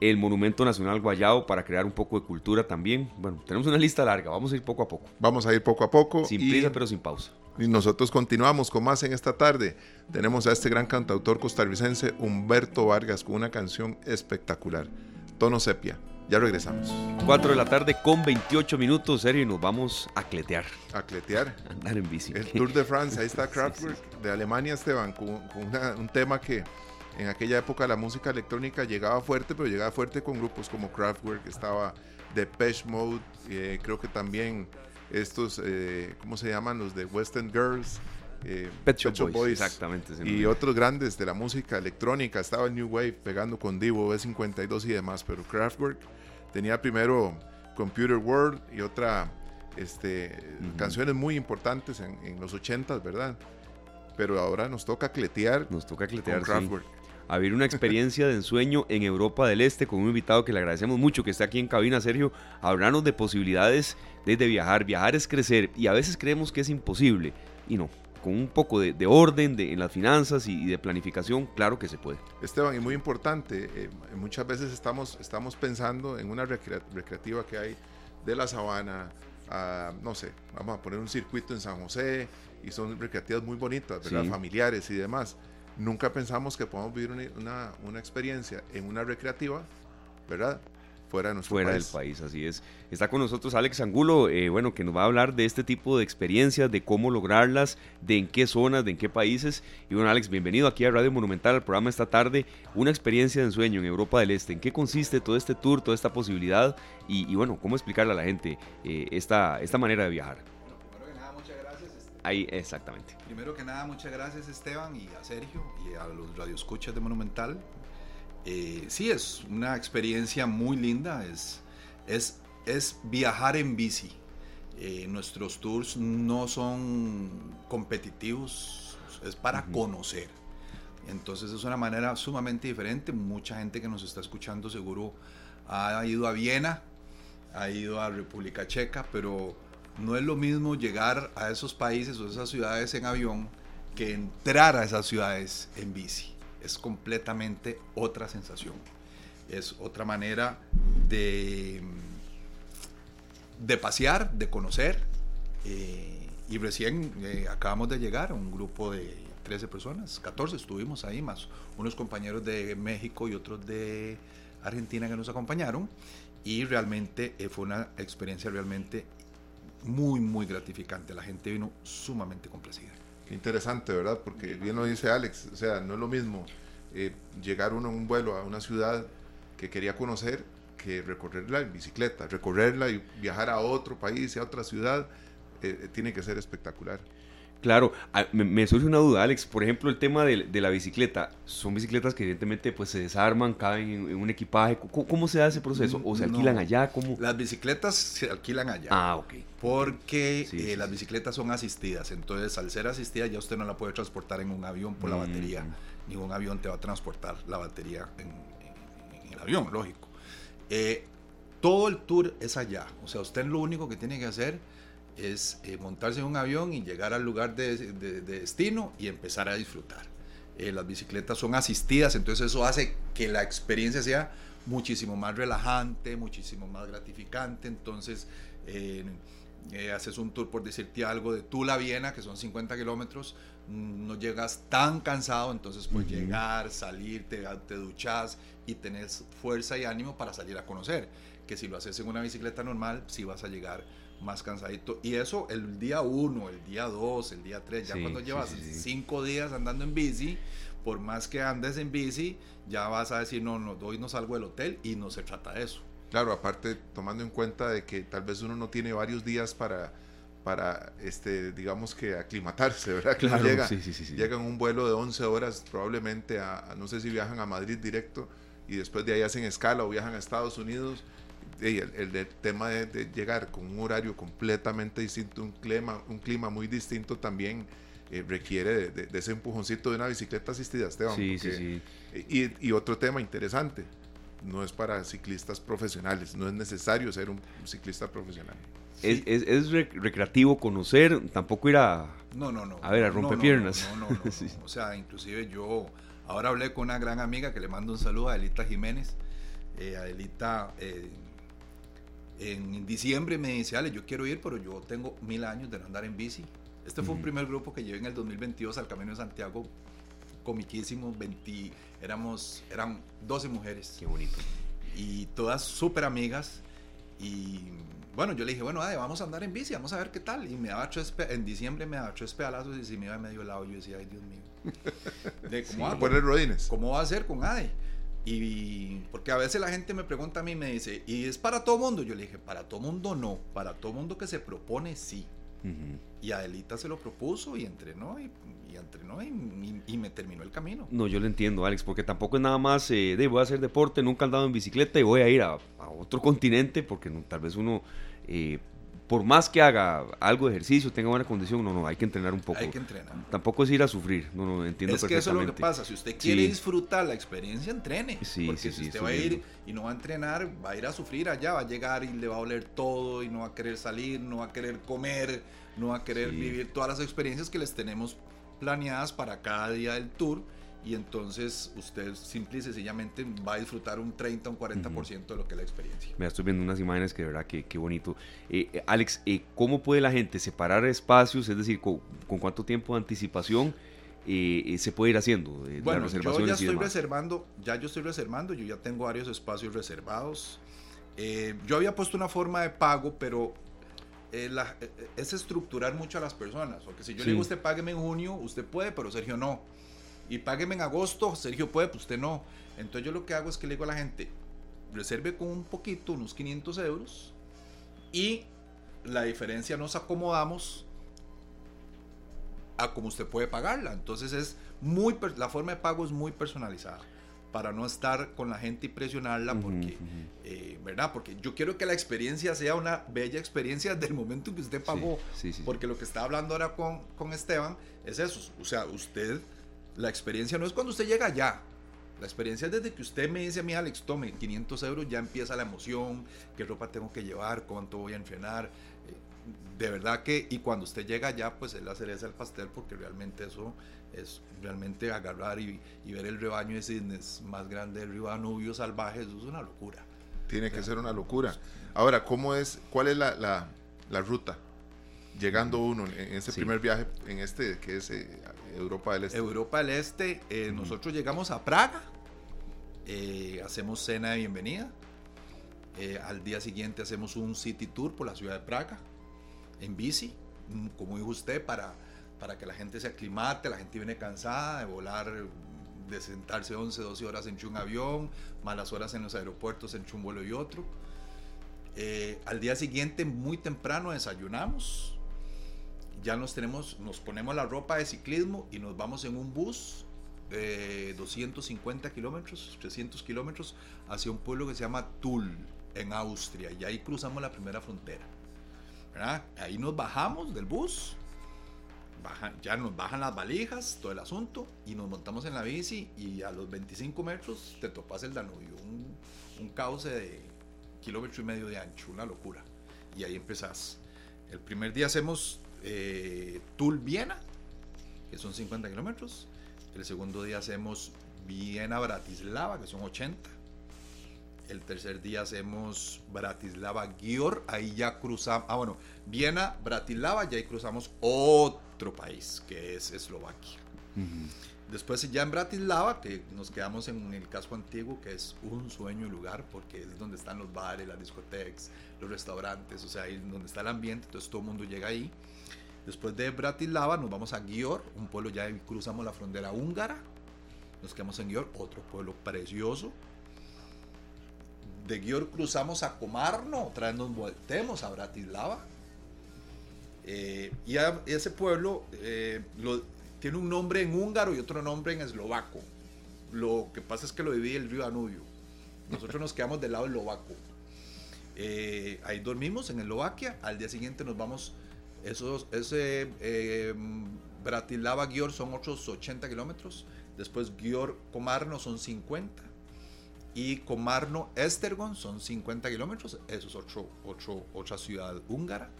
El Monumento Nacional Guayao para crear un poco de cultura también. Bueno, tenemos una lista larga, vamos a ir poco a poco. Vamos a ir poco a poco. Sin prisa, pero sin pausa. Y nosotros continuamos con más en esta tarde. Tenemos a este gran cantautor costarricense Humberto Vargas con una canción espectacular, Tono Sepia. Ya regresamos. 4 de la tarde con 28 minutos, serio, y nos vamos a cletear. A cletear. [laughs] andar en bici. El Tour de France, ahí está [laughs] Kraftwerk de Alemania, Esteban, con, un tema que en aquella época la música electrónica llegaba fuerte, pero llegaba fuerte con grupos como Kraftwerk, estaba Depeche Mode, eh, creo que también estos, eh, ¿cómo se llaman? Los de Western Girls. Eh, Pet Shop, Boys, exactamente. Y otros grandes de la música electrónica. Estaba el New Wave pegando con Divo, B52 y demás. Pero Kraftwerk tenía primero Computer World y otra este, canciones muy importantes en, los 80 ¿verdad? Pero ahora nos toca cletear. Nos toca cletear. Con Kraftwerk. A vivir una experiencia de ensueño en Europa del Este con un invitado que le agradecemos mucho que esté aquí en cabina, Sergio. Hablarnos de posibilidades de viajar. Viajar es crecer y a veces creemos que es imposible. Y no, con un poco de, orden de, en las finanzas y, de planificación, claro que se puede. Esteban, y muy importante, eh, muchas veces estamos, estamos pensando en una recreativa que hay de la sabana, a, no sé, vamos a poner un circuito en San José, y son recreativas muy bonitas, ¿verdad? familiares y demás. Nunca pensamos que podamos vivir una, una experiencia en una recreativa, ¿verdad? fuera de nuestro fuera del país, así es. Está con nosotros Alex Angulo, eh, bueno, que nos va a hablar de este tipo de experiencias, de cómo lograrlas, de en qué zonas, de en qué países. Y bueno, Alex, bienvenido aquí a Radio Monumental, al programa esta tarde, una experiencia de ensueño en Europa del Este. ¿En qué consiste todo este tour, toda esta posibilidad? Y, bueno, ¿cómo explicarle a la gente eh, esta, esta manera de viajar? Ahí, exactamente. Primero que nada, muchas gracias Esteban y a Sergio y a los radioescuchas de Monumental eh, sí, es una experiencia muy linda, es, es, es viajar en bici. Eh, nuestros tours no son competitivos, es para conocer. Entonces es una manera sumamente diferente. Mucha gente que nos está escuchando seguro ha ido a Viena, ha ido a República Checa, pero no es lo mismo llegar a esos países o esas ciudades en avión que entrar a esas ciudades en bici es completamente otra sensación. Es otra manera de, de pasear, de conocer. Eh, y recién eh, acabamos de llegar a un grupo de 13 personas, 14 estuvimos ahí, más unos compañeros de México y otros de Argentina que nos acompañaron. Y realmente eh, fue una experiencia realmente muy, muy gratificante. La gente vino sumamente complacida. Qué interesante, ¿verdad? Porque bien lo dice Alex, o sea, no es lo mismo eh, llegar uno en un vuelo a una ciudad que quería conocer que recorrerla en bicicleta, recorrerla y viajar a otro país, a otra ciudad, eh, tiene que ser espectacular. Claro, me, surge una duda, Alex. Por ejemplo, el tema de, la bicicleta. Son bicicletas que evidentemente pues, se desarman, caben en, un equipaje. ¿Cómo, se da ese proceso? ¿O se alquilan allá? ¿Cómo? Las bicicletas se alquilan allá. Ah, ok. Porque eh, las bicicletas son asistidas. Entonces, al ser asistida, ya usted no la puede transportar en un avión por la mm. batería. Ningún avión te va a transportar la batería en, el avión, lógico. Eh, todo el tour es allá. O sea, usted lo único que tiene que hacer es eh, montarse en un avión y llegar al lugar de, destino y empezar a disfrutar. Eh, las bicicletas son asistidas, entonces eso hace que la experiencia sea muchísimo más relajante, muchísimo más gratificante. Entonces, eh, haces un tour, por decirte algo, de Tula a Viena, que son 50 kilómetros, no llegas tan cansado, entonces puedes llegar, salir, te, te duchas y tenés fuerza y ánimo para salir a conocer. Que si lo haces en una bicicleta normal, sí vas a llegar más cansadito. Y eso el día 1, el día 2, el día 3, ya cuando llevas 5 días andando en bici, por más que andes en bici, ya vas a decir, no, no, hoy no salgo del hotel y no se trata de eso. Claro, aparte tomando en cuenta de que tal vez uno no tiene varios días para para este digamos que aclimatarse, ¿verdad? Claro, llega, llegan un vuelo de 11 horas probablemente a, no sé si viajan a Madrid directo y después de ahí hacen escala o viajan a Estados Unidos el, tema de, llegar con un horario completamente distinto, un clima, un clima muy distinto también eh, requiere de, ese empujoncito de una bicicleta asistida, Esteban. Sí, sí, sí. Y, otro tema interesante, no es para ciclistas profesionales, no es necesario ser un ciclista profesional. Es, es, recreativo conocer, tampoco ir a, no, no, no, a ver, a romper piernas. No, no, no, [laughs] O sea, inclusive yo ahora hablé con una gran amiga que le mando un saludo a Elita Jiménez. Eh, Adelita eh, en diciembre me dice, Ale, yo quiero ir, pero yo tengo mil años de no andar en bici. Este fue un primer grupo que llevé en el 2022 al Camino de Santiago, comiquísimo, 20, éramos, eran 12 mujeres. Qué bonito. y todas súper amigas. Y bueno, yo le dije, bueno, vamos a andar en bici, vamos a ver qué tal. Y me daba tres, en diciembre me daba tres pedalazos y si me iba a medio lado, yo decía, ay Dios mío. [laughs] De, ¿cómo, va, poner rodines. ¿Cómo va a ser con ADE? Y porque a veces la gente me pregunta a mí, me dice, ¿y es para todo mundo? Yo le dije, para todo mundo no, para todo mundo que se propone sí. Y Adelita se lo propuso y entrenó y, entrenó y, me terminó el camino. No, yo lo entiendo, Alex, porque tampoco es nada más eh, de voy a hacer deporte, nunca he andado en bicicleta y voy a ir a, otro continente, porque tal vez uno eh, por más que haga algo de ejercicio, tenga buena condición, no, no, hay que entrenar un poco. Hay que entrenar. Tampoco es ir a sufrir, no, no, entiendo es que eso es lo que pasa, si usted quiere disfrutar la experiencia, entrene. Sí, porque si usted va a ir y no va a entrenar, va a ir a sufrir allá, va a llegar y le va a oler todo y no va a querer salir, no va a querer comer, no va a querer vivir todas las experiencias que les tenemos planeadas para cada día del tour y entonces usted simple y sencillamente va a disfrutar un 30, un 40% de lo que es la experiencia. Me estoy viendo unas imágenes que de verdad que, bonito. Eh, eh, Alex, eh, ¿cómo puede la gente separar espacios? Es decir, ¿con, cuánto tiempo de anticipación se puede ir haciendo? bueno, yo ya estoy reservando, ya yo estoy reservando, yo ya tengo varios espacios reservados. yo había puesto una forma de pago, pero es estructurar mucho a las personas. Porque si yo le digo, usted págueme en junio, usted puede, pero Sergio no y págueme en agosto, Sergio puede, pues usted no. Entonces yo lo que hago es que le digo a la gente, reserve con un poquito, unos 500 euros, y la diferencia nos acomodamos a como usted puede pagarla. Entonces es muy, la forma de pago es muy personalizada para no estar con la gente y presionarla, porque, eh, ¿verdad? Porque yo quiero que la experiencia sea una bella experiencia desde el momento en que usted pagó. porque lo que está hablando ahora con, con Esteban es eso. O sea, usted la experiencia no es cuando usted llega allá. La experiencia es desde que usted me dice a mí, Alex, tome 500 euros, ya empieza la emoción, qué ropa tengo que llevar, cuánto voy a entrenar. Eh, de verdad que, y cuando usted llega allá, pues es la cereza del pastel, porque realmente eso es realmente agarrar y, ver el rebaño de cisnes más grande del río Danubio salvaje, eso es una locura. Tiene que ser una locura. Ahora, ¿cómo es, cuál es la, ruta? Llegando uno en ese primer viaje, en este que es eh, Europa del Este. Europa del Este, eh, nosotros llegamos a Praga, eh, hacemos cena de bienvenida, al día siguiente hacemos un city tour por la ciudad de Praga, en bici, mm, como dijo usted, para, para que la gente se aclimate, la gente viene cansada de volar, de sentarse 11, 12 horas en un avión, malas horas en los aeropuertos en un vuelo y otro. al día siguiente, muy temprano, desayunamos, ya nos tenemos, nos ponemos la ropa de ciclismo y nos vamos en un bus de 250 kilómetros, 300 kilómetros hacia un pueblo que se llama Tull, en Austria, y ahí cruzamos la primera frontera. Ahí nos bajamos del bus, ya nos bajan las valijas, todo el asunto, y nos montamos en la bici y a los 25 metros te topas el Danubio, un, un cauce de kilómetro y medio de ancho, una locura. Y ahí empezás. El primer día hacemos eh, Viena, que son 50 kilómetros. El segundo día hacemos Viena-Bratislava, que son 80. El tercer día hacemos Bratislava-Gior, ahí ya cruzamos, ah bueno, Viena-Bratislava, y ahí cruzamos otro país, que es Eslovaquia. Después ya en Bratislava, que nos quedamos en el casco antiguo, que es un sueño lugar, porque es donde están los bares, las discotecas, los restaurantes, o sea, ahí es donde está el ambiente, entonces todo el mundo llega ahí. Después de Bratislava nos vamos a Gior, un pueblo ya cruzamos la frontera húngara. Nos quedamos en Gior, otro pueblo precioso. De Gior cruzamos a Comarno, otra vez nos voltemos a Bratislava. Eh, y ese pueblo eh, tiene un nombre en húngaro y otro nombre en eslovaco. Lo que pasa es que lo divide el río Danubio. Nosotros nos quedamos del lado eslovaco. Eh, ahí dormimos en Eslovaquia. Al día siguiente nos vamos esos, ese eh, Bratislava Gior son otros 80 kilómetros. Después Gior Comarno son 50. Y Comarno Estergon son 50 kilómetros. Eso es otro, otra ciudad húngara.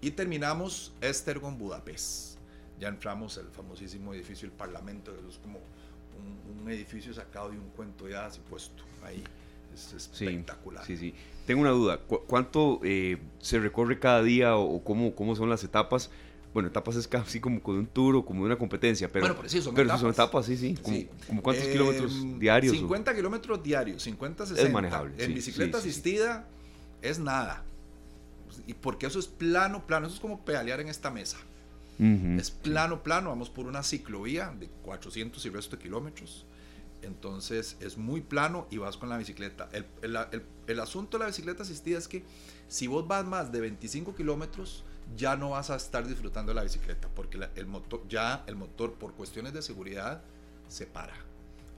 Y terminamos Estergon Budapest. Ya entramos al famosísimo edificio del Parlamento. es como un, edificio sacado de un cuento de hadas y puesto ahí. Es espectacular. Sí, sí. Tengo una duda. ¿Cuánto eh, se recorre cada día o cómo, cómo son las etapas bueno, etapas es casi como con un tour o como una competencia, pero, bueno, pero sí, son pero etapas. son etapas, sí, sí. Como, Sí. como cuántos Eh, kilómetros diarios. o- 50 kilómetros diarios, 50, 60. manejable, En sí, bicicleta sí, asistida es nada. Y porque eso es plano, plano. Eso es como pedalear en esta mesa. Es plano, plano. Vamos por una ciclovía de 400 y resto de kilómetros. Entonces es muy plano y vas con la bicicleta. El, el- asunto de la bicicleta asistida es que si vos vas más de 25 kilómetros, ya no vas a estar disfrutando de la bicicleta porque el motor, ya el motor por cuestiones de seguridad se para.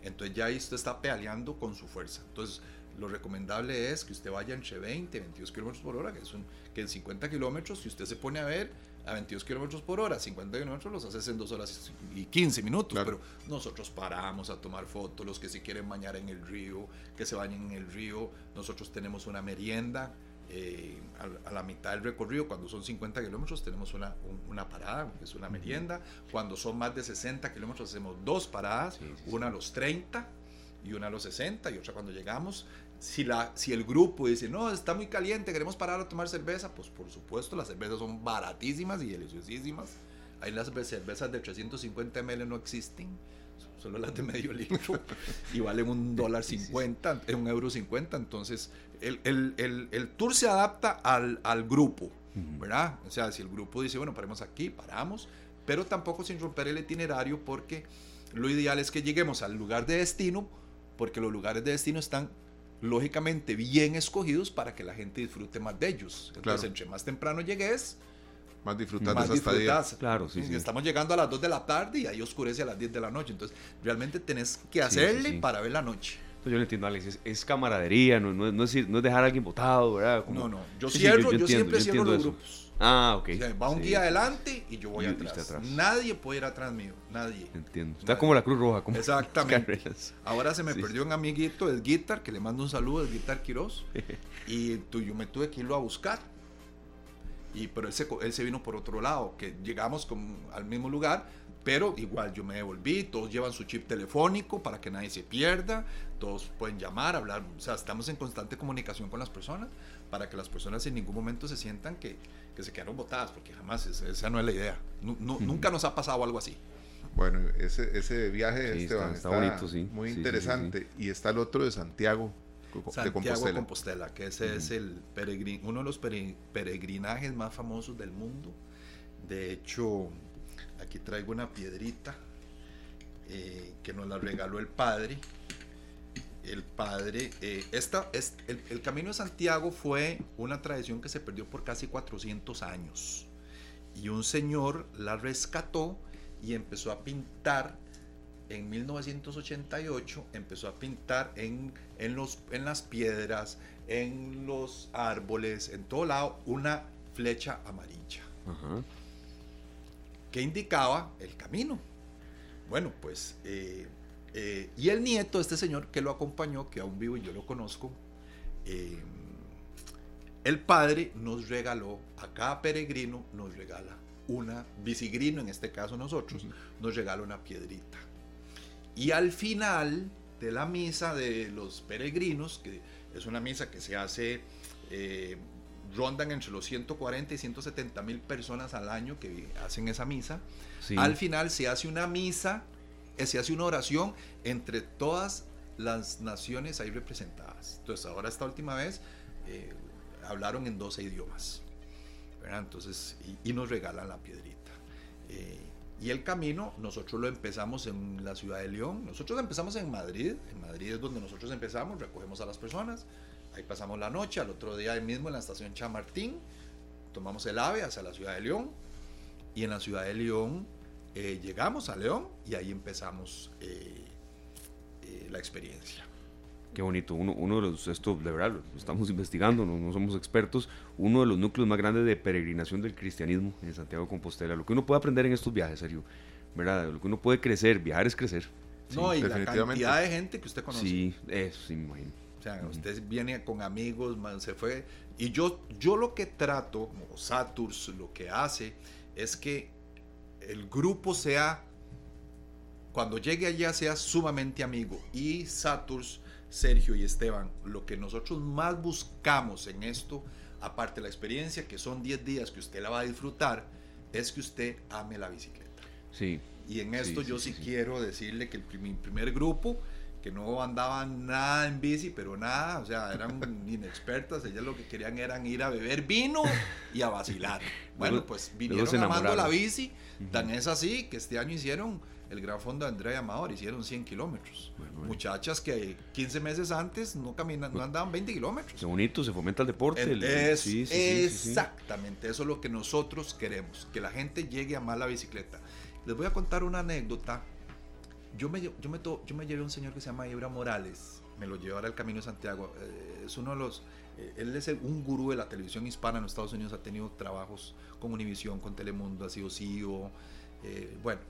Entonces ya usted está pedaleando con su fuerza. Entonces lo recomendable es que usted vaya entre 20 y 22 kilómetros por hora, que, es un, que en 50 kilómetros, si usted se pone a ver, a 22 kilómetros por hora, 50 kilómetros los haces en 2 horas y 15 minutos. Claro. Pero nosotros paramos a tomar fotos, los que se quieren bañar en el río, que se bañen en el río. Nosotros tenemos una merienda. eh, a, a la mitad del recorrido, cuando son 50 kilómetros, tenemos una, un- una parada, que es una merienda. Cuando son más de 60 kilómetros, hacemos dos paradas, Sí, sí, sí. una a los 30 y una a los 60 y otra cuando llegamos. Si, la, si el grupo dice, no, está muy caliente, queremos parar a tomar cerveza, pues por supuesto, las cervezas son baratísimas y deliciosísimas. Ahí las cervezas de 350 ml no existen, solo las de medio litro, [laughs] y valen un dólar cincuenta, eh, un euro cincuenta. Entonces, el, el, el, el tour se adapta al, al grupo, ¿verdad? O sea, si el grupo dice, bueno, paremos aquí, paramos, pero tampoco sin romper el itinerario, porque lo ideal es que lleguemos al lugar de destino, porque los lugares de destino están lógicamente bien escogidos para que la gente disfrute más de ellos. Entonces, Claro. entre más temprano llegues, Más disfrutando más esa estadía. disfrutas. Claro, sí, sí. Estamos llegando a las 2 de la tarde y ahí oscurece a las 10 de la noche. Entonces, realmente tenés que hacerle sí. para ver la noche. Pues yo lo entiendo, Alex. Es, es camaradería, no, no, es- no es, no es dejar a alguien. Como- No, no. Yo Sí, sí, cierro, yo, entiendo, siempre yo cierro los eso. grupos. Ah, ok. O sea, va un Sí, guía adelante y yo voy Y atrás. atrás. Nadie puede ir atrás mío. Nadie. Entiendo. Está como la Cruz Roja, como Exactamente. [laughs] Ahora se me Sí. perdió un amiguito, el Guitar, que le mando un saludo, el Guitar Quiroz. [laughs] y tú, yo me tuve que irlo a buscar. Y, pero él se, él se vino por otro lado, que llegamos con- al mismo lugar, pero igual yo me devolví, todos llevan su chip telefónico para que nadie se pierda, todos pueden llamar, hablar, o sea, estamos en constante comunicación con las personas para que las personas en ningún momento se sientan que, que se quedaron botadas, porque jamás, es- esa no es la idea. Nu- nu- Nunca nos ha pasado algo así. Bueno, ese, ese viaje de Sí, Esteban está- está, está bonito, sí. muy Sí, sí, interesante. Y está el otro de Santiago, co- de Santiago Compostela. Compostela. que ese es el peregrin- uno de los pere- peregrinajes más famosos del mundo. De hecho, aquí traigo una piedrita eh, que nos la regaló el padre. El padre, eh, esta, es, el, el Camino de Santiago fue una tradición que se perdió por casi 400 años. Y un señor la rescató y empezó a pintar en 1988 empezó a pintar en, en, los, en las piedras, en los árboles, en todo lado, una flecha amarilla que indicaba el camino. Bueno, pues, eh, eh, y el nieto de este señor que lo acompañó, que aún vivo y yo lo conozco, eh, el padre nos regaló, a cada peregrino nos regala una, bicigrino en este caso nosotros, nos regala una piedrita. Y al final de la misa de los peregrinos, que es una misa que se hace, eh, rondan entre los 140 y 170 mil personas al año que hacen esa misa. Sí. Al final se hace una misa, se hace una oración entre todas las naciones ahí representadas. Entonces ahora esta última vez eh, hablaron en 12 idiomas. ¿verdad? Entonces, y, y nos regalan la piedrita. Eh, y el camino, nosotros lo empezamos en la ciudad de León. Nosotros empezamos en Madrid. En Madrid es donde nosotros empezamos, recogemos a las personas. Ahí pasamos la noche. Al otro día ahí mismo en la estación Chamartín, tomamos el AVE hacia la ciudad de León. Y en la ciudad de León eh, llegamos a León y ahí empezamos eh, eh, la experiencia. Qué bonito. Uno, uno de los, esto de verdad, lo estamos investigando, no, no somos expertos. Uno de los núcleos más grandes de peregrinación del cristianismo en Santiago de Compostela. Lo que uno puede aprender en estos viajes, serio. ¿Verdad? Lo que uno puede crecer, viajar es crecer. no, y la cantidad de gente que usted conoce. Sí, eso sí me imagino. O sea, usted viene con amigos, man, se fue. Y yo, yo lo que trato, como Saturs lo que hace, es que el grupo sea, cuando llegue allá, sea sumamente amigo. Y Saturs, Sergio y Esteban, lo que nosotros más buscamos en esto, aparte de la experiencia, que son 10 días que usted la va a disfrutar, es que usted ame la bicicleta. Sí. Y en esto Sí, yo sí, sí, sí, sí. quiero decirle que el mi primer grupo, que no andaban nada en bici, pero nada, o sea, eran [laughs] inexpertas, ellas lo que querían eran ir a beber vino y a vacilar. [laughs] Bueno, pues vinieron amando la bici, tan es así que este año hicieron el gran fondo de Andrea Amador, hicieron 100 kilómetros. Bueno, bueno. Muchachas que 15 meses antes no, caminan, no andaban 20 kilómetros. Qué bonito, se fomenta el deporte. El- es- sí, sí, sí, sí, sí. exactamente, eso es lo que nosotros queremos, que la gente llegue a amar la bicicleta. Les voy a contar una anécdota. Yo me, yo me, to- yo me llevé a un señor que se llama Ibra Morales, me lo llevé ahora al Camino de Santiago. eh, es uno de los, eh, él es un gurú de la televisión hispana en los Estados Unidos, ha tenido trabajos con Univisión, con Telemundo, ha sido CEO, eh, bueno,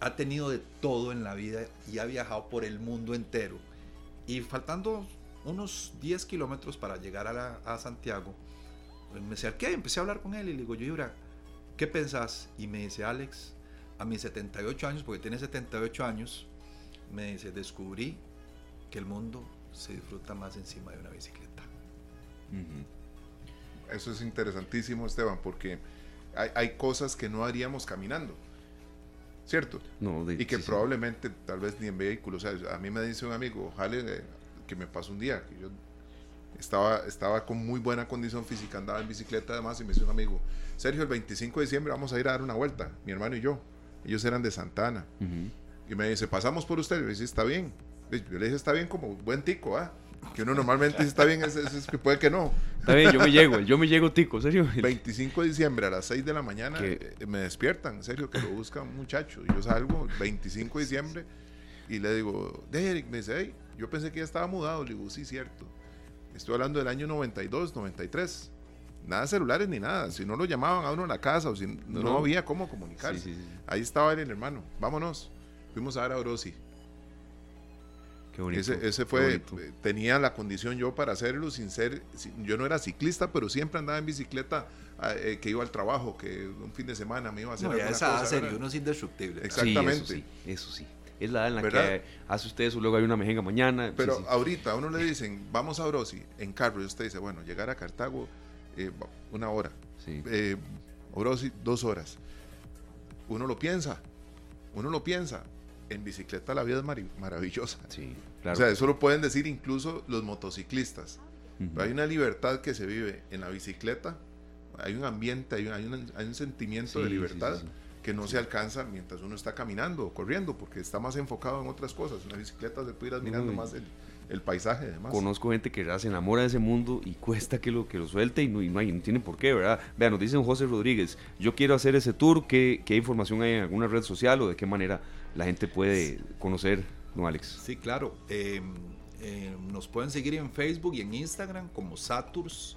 ha tenido de todo en la vida y ha viajado por el mundo entero. Y faltando unos 10 kilómetros para llegar a, la- a Santiago, me acerqué empecé a hablar con él y le digo, yo, Ibra, ¿qué pensás? Y me dice, Alex, a mis 78 años, porque tiene 78 años, me dice, descubrí que el mundo se disfruta más encima de una bicicleta. Eso es interesantísimo, Esteban, porque hay, hay cosas que no haríamos caminando, ¿cierto? No, de- Y que sí, sí. probablemente, tal vez ni en vehículo. O sea, a mí me dice un amigo, jale, eh, que me pasó un día, que yo estaba, estaba con muy buena condición física, andaba en bicicleta además, y me dice un amigo, Sergio, el 25 de diciembre vamos a ir a dar una vuelta, mi hermano y yo. Ellos eran de Santana. Y me dice, pasamos por usted. Y yo le dije, está bien. Yo le dije, está bien como buen tico, ¿ah? Que uno normalmente dice, está bien, es, es- es que puede que no. Está bien, yo me llego, yo me llego, tico, serio. [laughs] 25 de diciembre a las 6 de la mañana Que- eh, me despiertan, en serio, que lo busca un muchacho. Y yo salgo 25 de diciembre y le digo, Derek, me dice, hey, yo pensé que ya estaba mudado. Le digo, sí, cierto. Estoy hablando del año 92, 93. Nada de celulares ni nada. Si no lo llamaban a uno a la casa o si no, No. había cómo comunicarse. Sí, sí, sí. Ahí estaba él, el hermano. Vámonos. Fuimos a ver a Orosi. Qué bonito. Ese, ese qué fue, bonito. eh, tenía la condición yo para hacerlo sin ser, sin- yo no era ciclista, pero siempre andaba en bicicleta, ah, eh, que iba al trabajo, que un fin de semana me iba a hacer No, ya alguna esa edad cosa, serio, uno es indestructible. Exactamente. eso sí, eso sí. Es la edad en la ¿Verdad? que hace usted eso, luego hay una mejenga mañana. sí, Pero sí. ahorita a uno le dicen, vamos a Orosi, en carro, y usted dice, bueno, llegar a Cartago, eh, una hora, Sí. eh, Orosi, dos horas. Uno lo piensa, uno lo piensa. En bicicleta la vida es maravillosa. Sí, claro. O sea, eso lo pueden decir incluso los motociclistas. Hay una libertad que se vive en la bicicleta, hay un ambiente, hay un, hay un- hay un sentimiento Sí, de libertad sí. que no se alcanza mientras uno está caminando o corriendo, porque está más enfocado en otras cosas. En la bicicleta se puede ir admirando Uy. más el, el paisaje, además. Conozco gente que ya se enamora de ese mundo y cuesta que lo, que lo suelte y no, y no, hay, no tiene por qué, ¿verdad? Vean, nos dice un José Rodríguez, yo quiero hacer ese tour, ¿qué, ¿qué información hay en alguna red social o de qué manera la gente puede conocer, no Alex? Sí, claro. eh, eh, nos pueden seguir en Facebook y en Instagram como Saturs.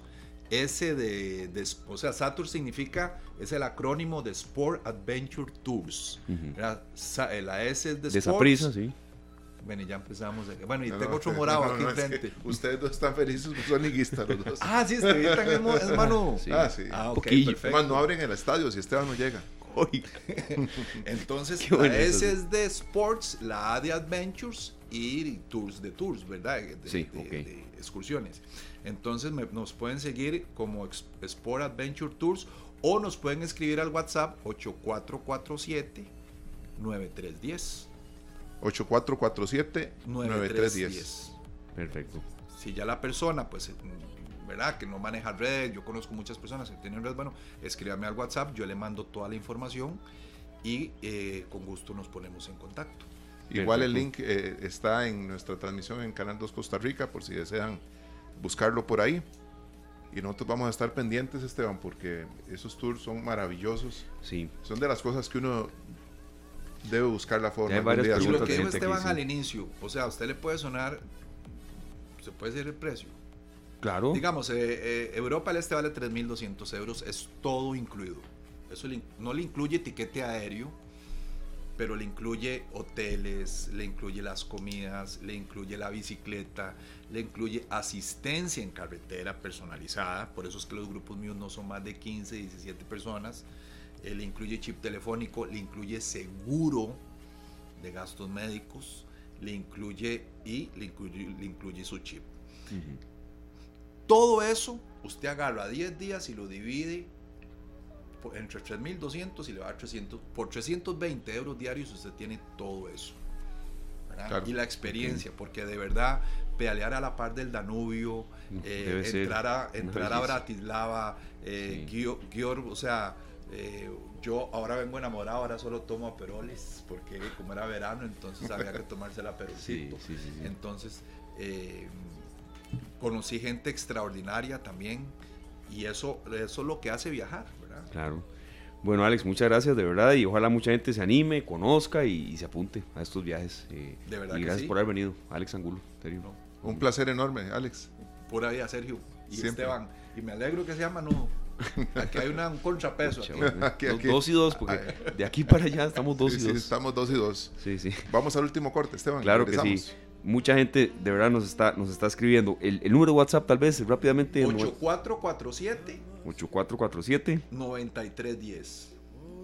S de, de- o sea, Saturs significa, es el acrónimo de Sport Adventure Tours. Eh, La S es de, De esa Sports. prisa, sí. Bueno, y ya empezamos. Bueno, y No, tengo no, otro morado no, aquí no, es que enfrente. Ustedes dos están felices porque son liguistas los dos. Ah, sí, Estevitan es, es [laughs] mano. Sí. Ah, sí. Ah, ok, Poquillo. perfecto. Además, no abren el estadio si Esteban no llega. Uy, [laughs] Entonces, la bueno S es de Sports, la A de Adventures y Tours de Tours, ¿verdad? De, Sí, de- ok. de excursiones. Entonces, me- nos pueden seguir como ex- Sport Adventure Tours o nos pueden escribir al WhatsApp 8447-9310. 8447-9310. perfecto. Si ya la persona, pues, eh, ¿verdad? Que no maneja red, yo conozco muchas personas que tienen red, bueno, escríbame al WhatsApp, yo le mando toda la información y eh, con gusto nos ponemos en contacto. Igual el link eh, está en nuestra transmisión en Canal 2 Costa Rica, por si desean buscarlo por ahí. Y nosotros vamos a estar pendientes, Esteban, porque esos tours son maravillosos. Sí, Son de las cosas que uno debe buscar la forma. Día de Y lo que dijo Esteban sí. al inicio, o sea, a usted le puede sonar, se puede decir el precio. claro. Digamos, eh, eh, Europa el este vale 3.200 euros, es todo incluido. Eso le no le incluye tiquete aéreo, pero le incluye hoteles, le incluye las comidas, le incluye la bicicleta, le incluye asistencia en carretera personalizada, por eso es que los grupos míos no son más de 15, 17 personas, eh, le incluye chip telefónico, le incluye seguro de gastos médicos, le incluye y le incluye, le incluye su chip. Todo eso usted agarra 10 días y lo divide entre 3.200 y le va a dar 300. Por 320 euros diarios usted tiene todo eso. Y la experiencia, porque de verdad pedalear a la par del Danubio, eh, entrar, a, entrar a Bratislava, eh, o sea, eh, yo ahora vengo enamorado, ahora solo tomo aperoles, porque como era verano, entonces había que tomarse la aperolcito. [laughs] entonces, eh, conocí gente extraordinaria también, y eso, eso es lo que hace viajar, ¿verdad? Claro. Bueno, Alex, muchas gracias, de verdad, y ojalá mucha gente se anime, conozca y, se apunte a estos viajes. Eh, de verdad. Y gracias por haber venido, Alex Angulo. Un placer enorme, Alex. Pura vida, Sergio. Y Esteban. Y me alegro que sea Manu. [laughs] Aquí hay un contrapeso. Dos, y dos, porque de aquí para allá estamos dos y dos. Sí, estamos dos y dos. Sí, sí. Vamos al último corte, Esteban. Claro que sí. Mucha gente de verdad nos está, nos está escribiendo. El, el número de WhatsApp, tal vez, rápidamente. 8447 8447 9310.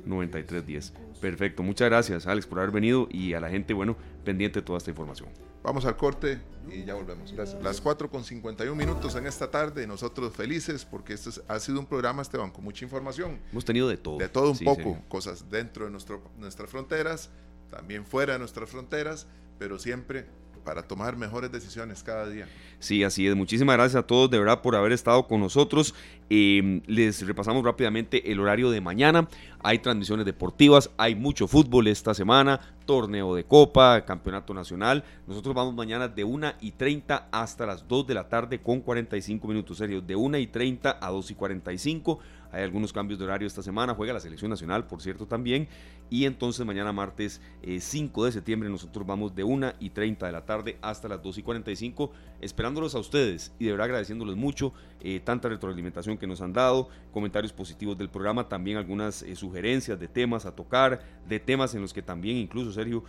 9310. Perfecto, muchas gracias Alex por haber venido y a la gente, bueno, pendiente de toda esta información. Vamos al corte y ya volvemos. Gracias. Las 4 con 51 minutos en esta tarde, nosotros felices porque este ha sido un programa, Esteban, con mucha información. Hemos tenido de todo. De todo un poco, cosas dentro de nuestro, nuestras fronteras, también fuera de nuestras fronteras, pero siempre para tomar mejores decisiones cada día. Sí, así es. Muchísimas gracias a todos de verdad por haber estado con nosotros. Eh, les repasamos rápidamente el horario de mañana. Hay transmisiones deportivas, hay mucho fútbol esta semana, torneo de copa, campeonato nacional. Nosotros vamos mañana de 1 y 30 hasta las 2 de la tarde con 45 minutos, serio, de 1 y 30 a 2 y 45 hay algunos cambios de horario esta semana, juega la selección nacional, por cierto, también. Y entonces mañana martes 5 eh, de septiembre nosotros vamos de 1 y 30 de la tarde hasta las 2 y 45, esperándolos a ustedes y de verdad agradeciéndoles mucho eh, tanta retroalimentación que nos han dado, comentarios positivos del programa, también algunas eh, sugerencias de temas a tocar, de temas en los que también incluso, Sergio,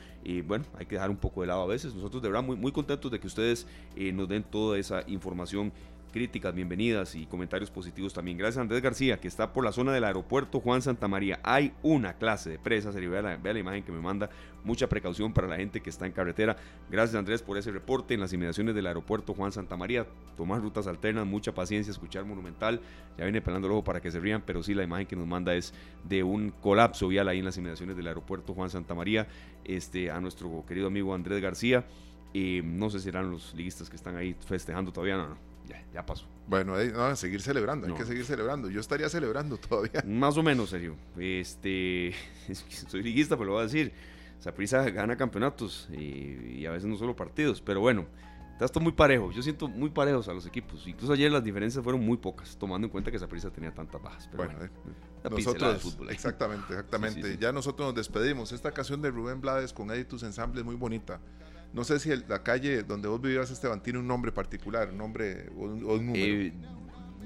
bueno, hay que dejar un poco de lado a veces. Nosotros de verdad muy, muy contentos de que ustedes nos den toda esa información críticas, bienvenidas y comentarios positivos también. Gracias a Andrés García, que está por la zona del aeropuerto Juan Santa María. Hay una clase de presas, vea la, vea la imagen que me manda. Mucha precaución para la gente que está en carretera. Gracias Andrés por ese reporte en las inmediaciones del aeropuerto Juan Santa María. Tomar rutas alternas, mucha paciencia, escuchar Monumental. Ya viene pelando el ojo para que se rían, pero sí la imagen que nos manda es de un colapso vial ahí en las inmediaciones del aeropuerto Juan Santa María. Este, a nuestro querido amigo Andrés García. y no sé si serán los liguistas que están ahí festejando todavía, no, no ya, ya pasó. Bueno, hay, no, seguir celebrando, hay que seguir celebrando. Yo estaría celebrando [laughs] todavía. Más o menos, serio. Este, [laughs] soy liguista, pero lo voy a decir. Saprisa gana campeonatos y, a veces no solo partidos, pero bueno, está esto muy parejo. Yo siento muy parejos a los equipos. Incluso ayer las diferencias fueron muy pocas, tomando en cuenta que Saprisa tenía tantas bajas. Pero bueno, eh, nosotros, exactamente, [laughs] exactamente. Ya nosotros nos despedimos. Esta canción de Rubén Blades con Editus Ensemble es muy bonita. No sé si la calle donde vos vivías, Esteban, tiene un nombre particular, un nombre o un, número. Eh,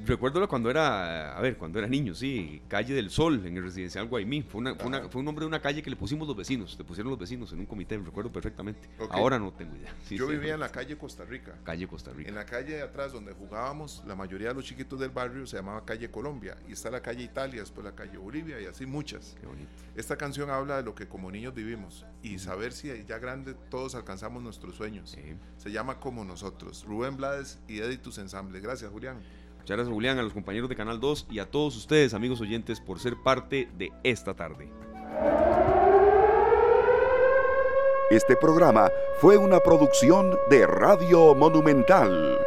recuerdo cuando era, a ver, cuando era niño, sí, Calle del Sol, en el residencial Guaymí. Fue, fue, un nombre de una calle que le pusimos los vecinos, le pusieron los vecinos en un comité, recuerdo perfectamente. Ahora no tengo idea. Yo vivía en la calle Costa Rica. Calle Costa Rica. En la calle de atrás donde jugábamos, la mayoría de los chiquitos del barrio se llamaba Calle Colombia. Y está la calle Italia, después la calle Bolivia y así muchas. Qué bonito. Esta canción habla de lo que como niños vivimos y saber si ya grande todos alcanzamos nuestros sueños. Se llama Como Nosotros. Rubén Blades y Editus Ensamble. Gracias, Julián. Muchas gracias Julián, a los compañeros de Canal 2 y a todos ustedes, amigos oyentes, por ser parte de esta tarde. Este programa fue una producción de Radio Monumental.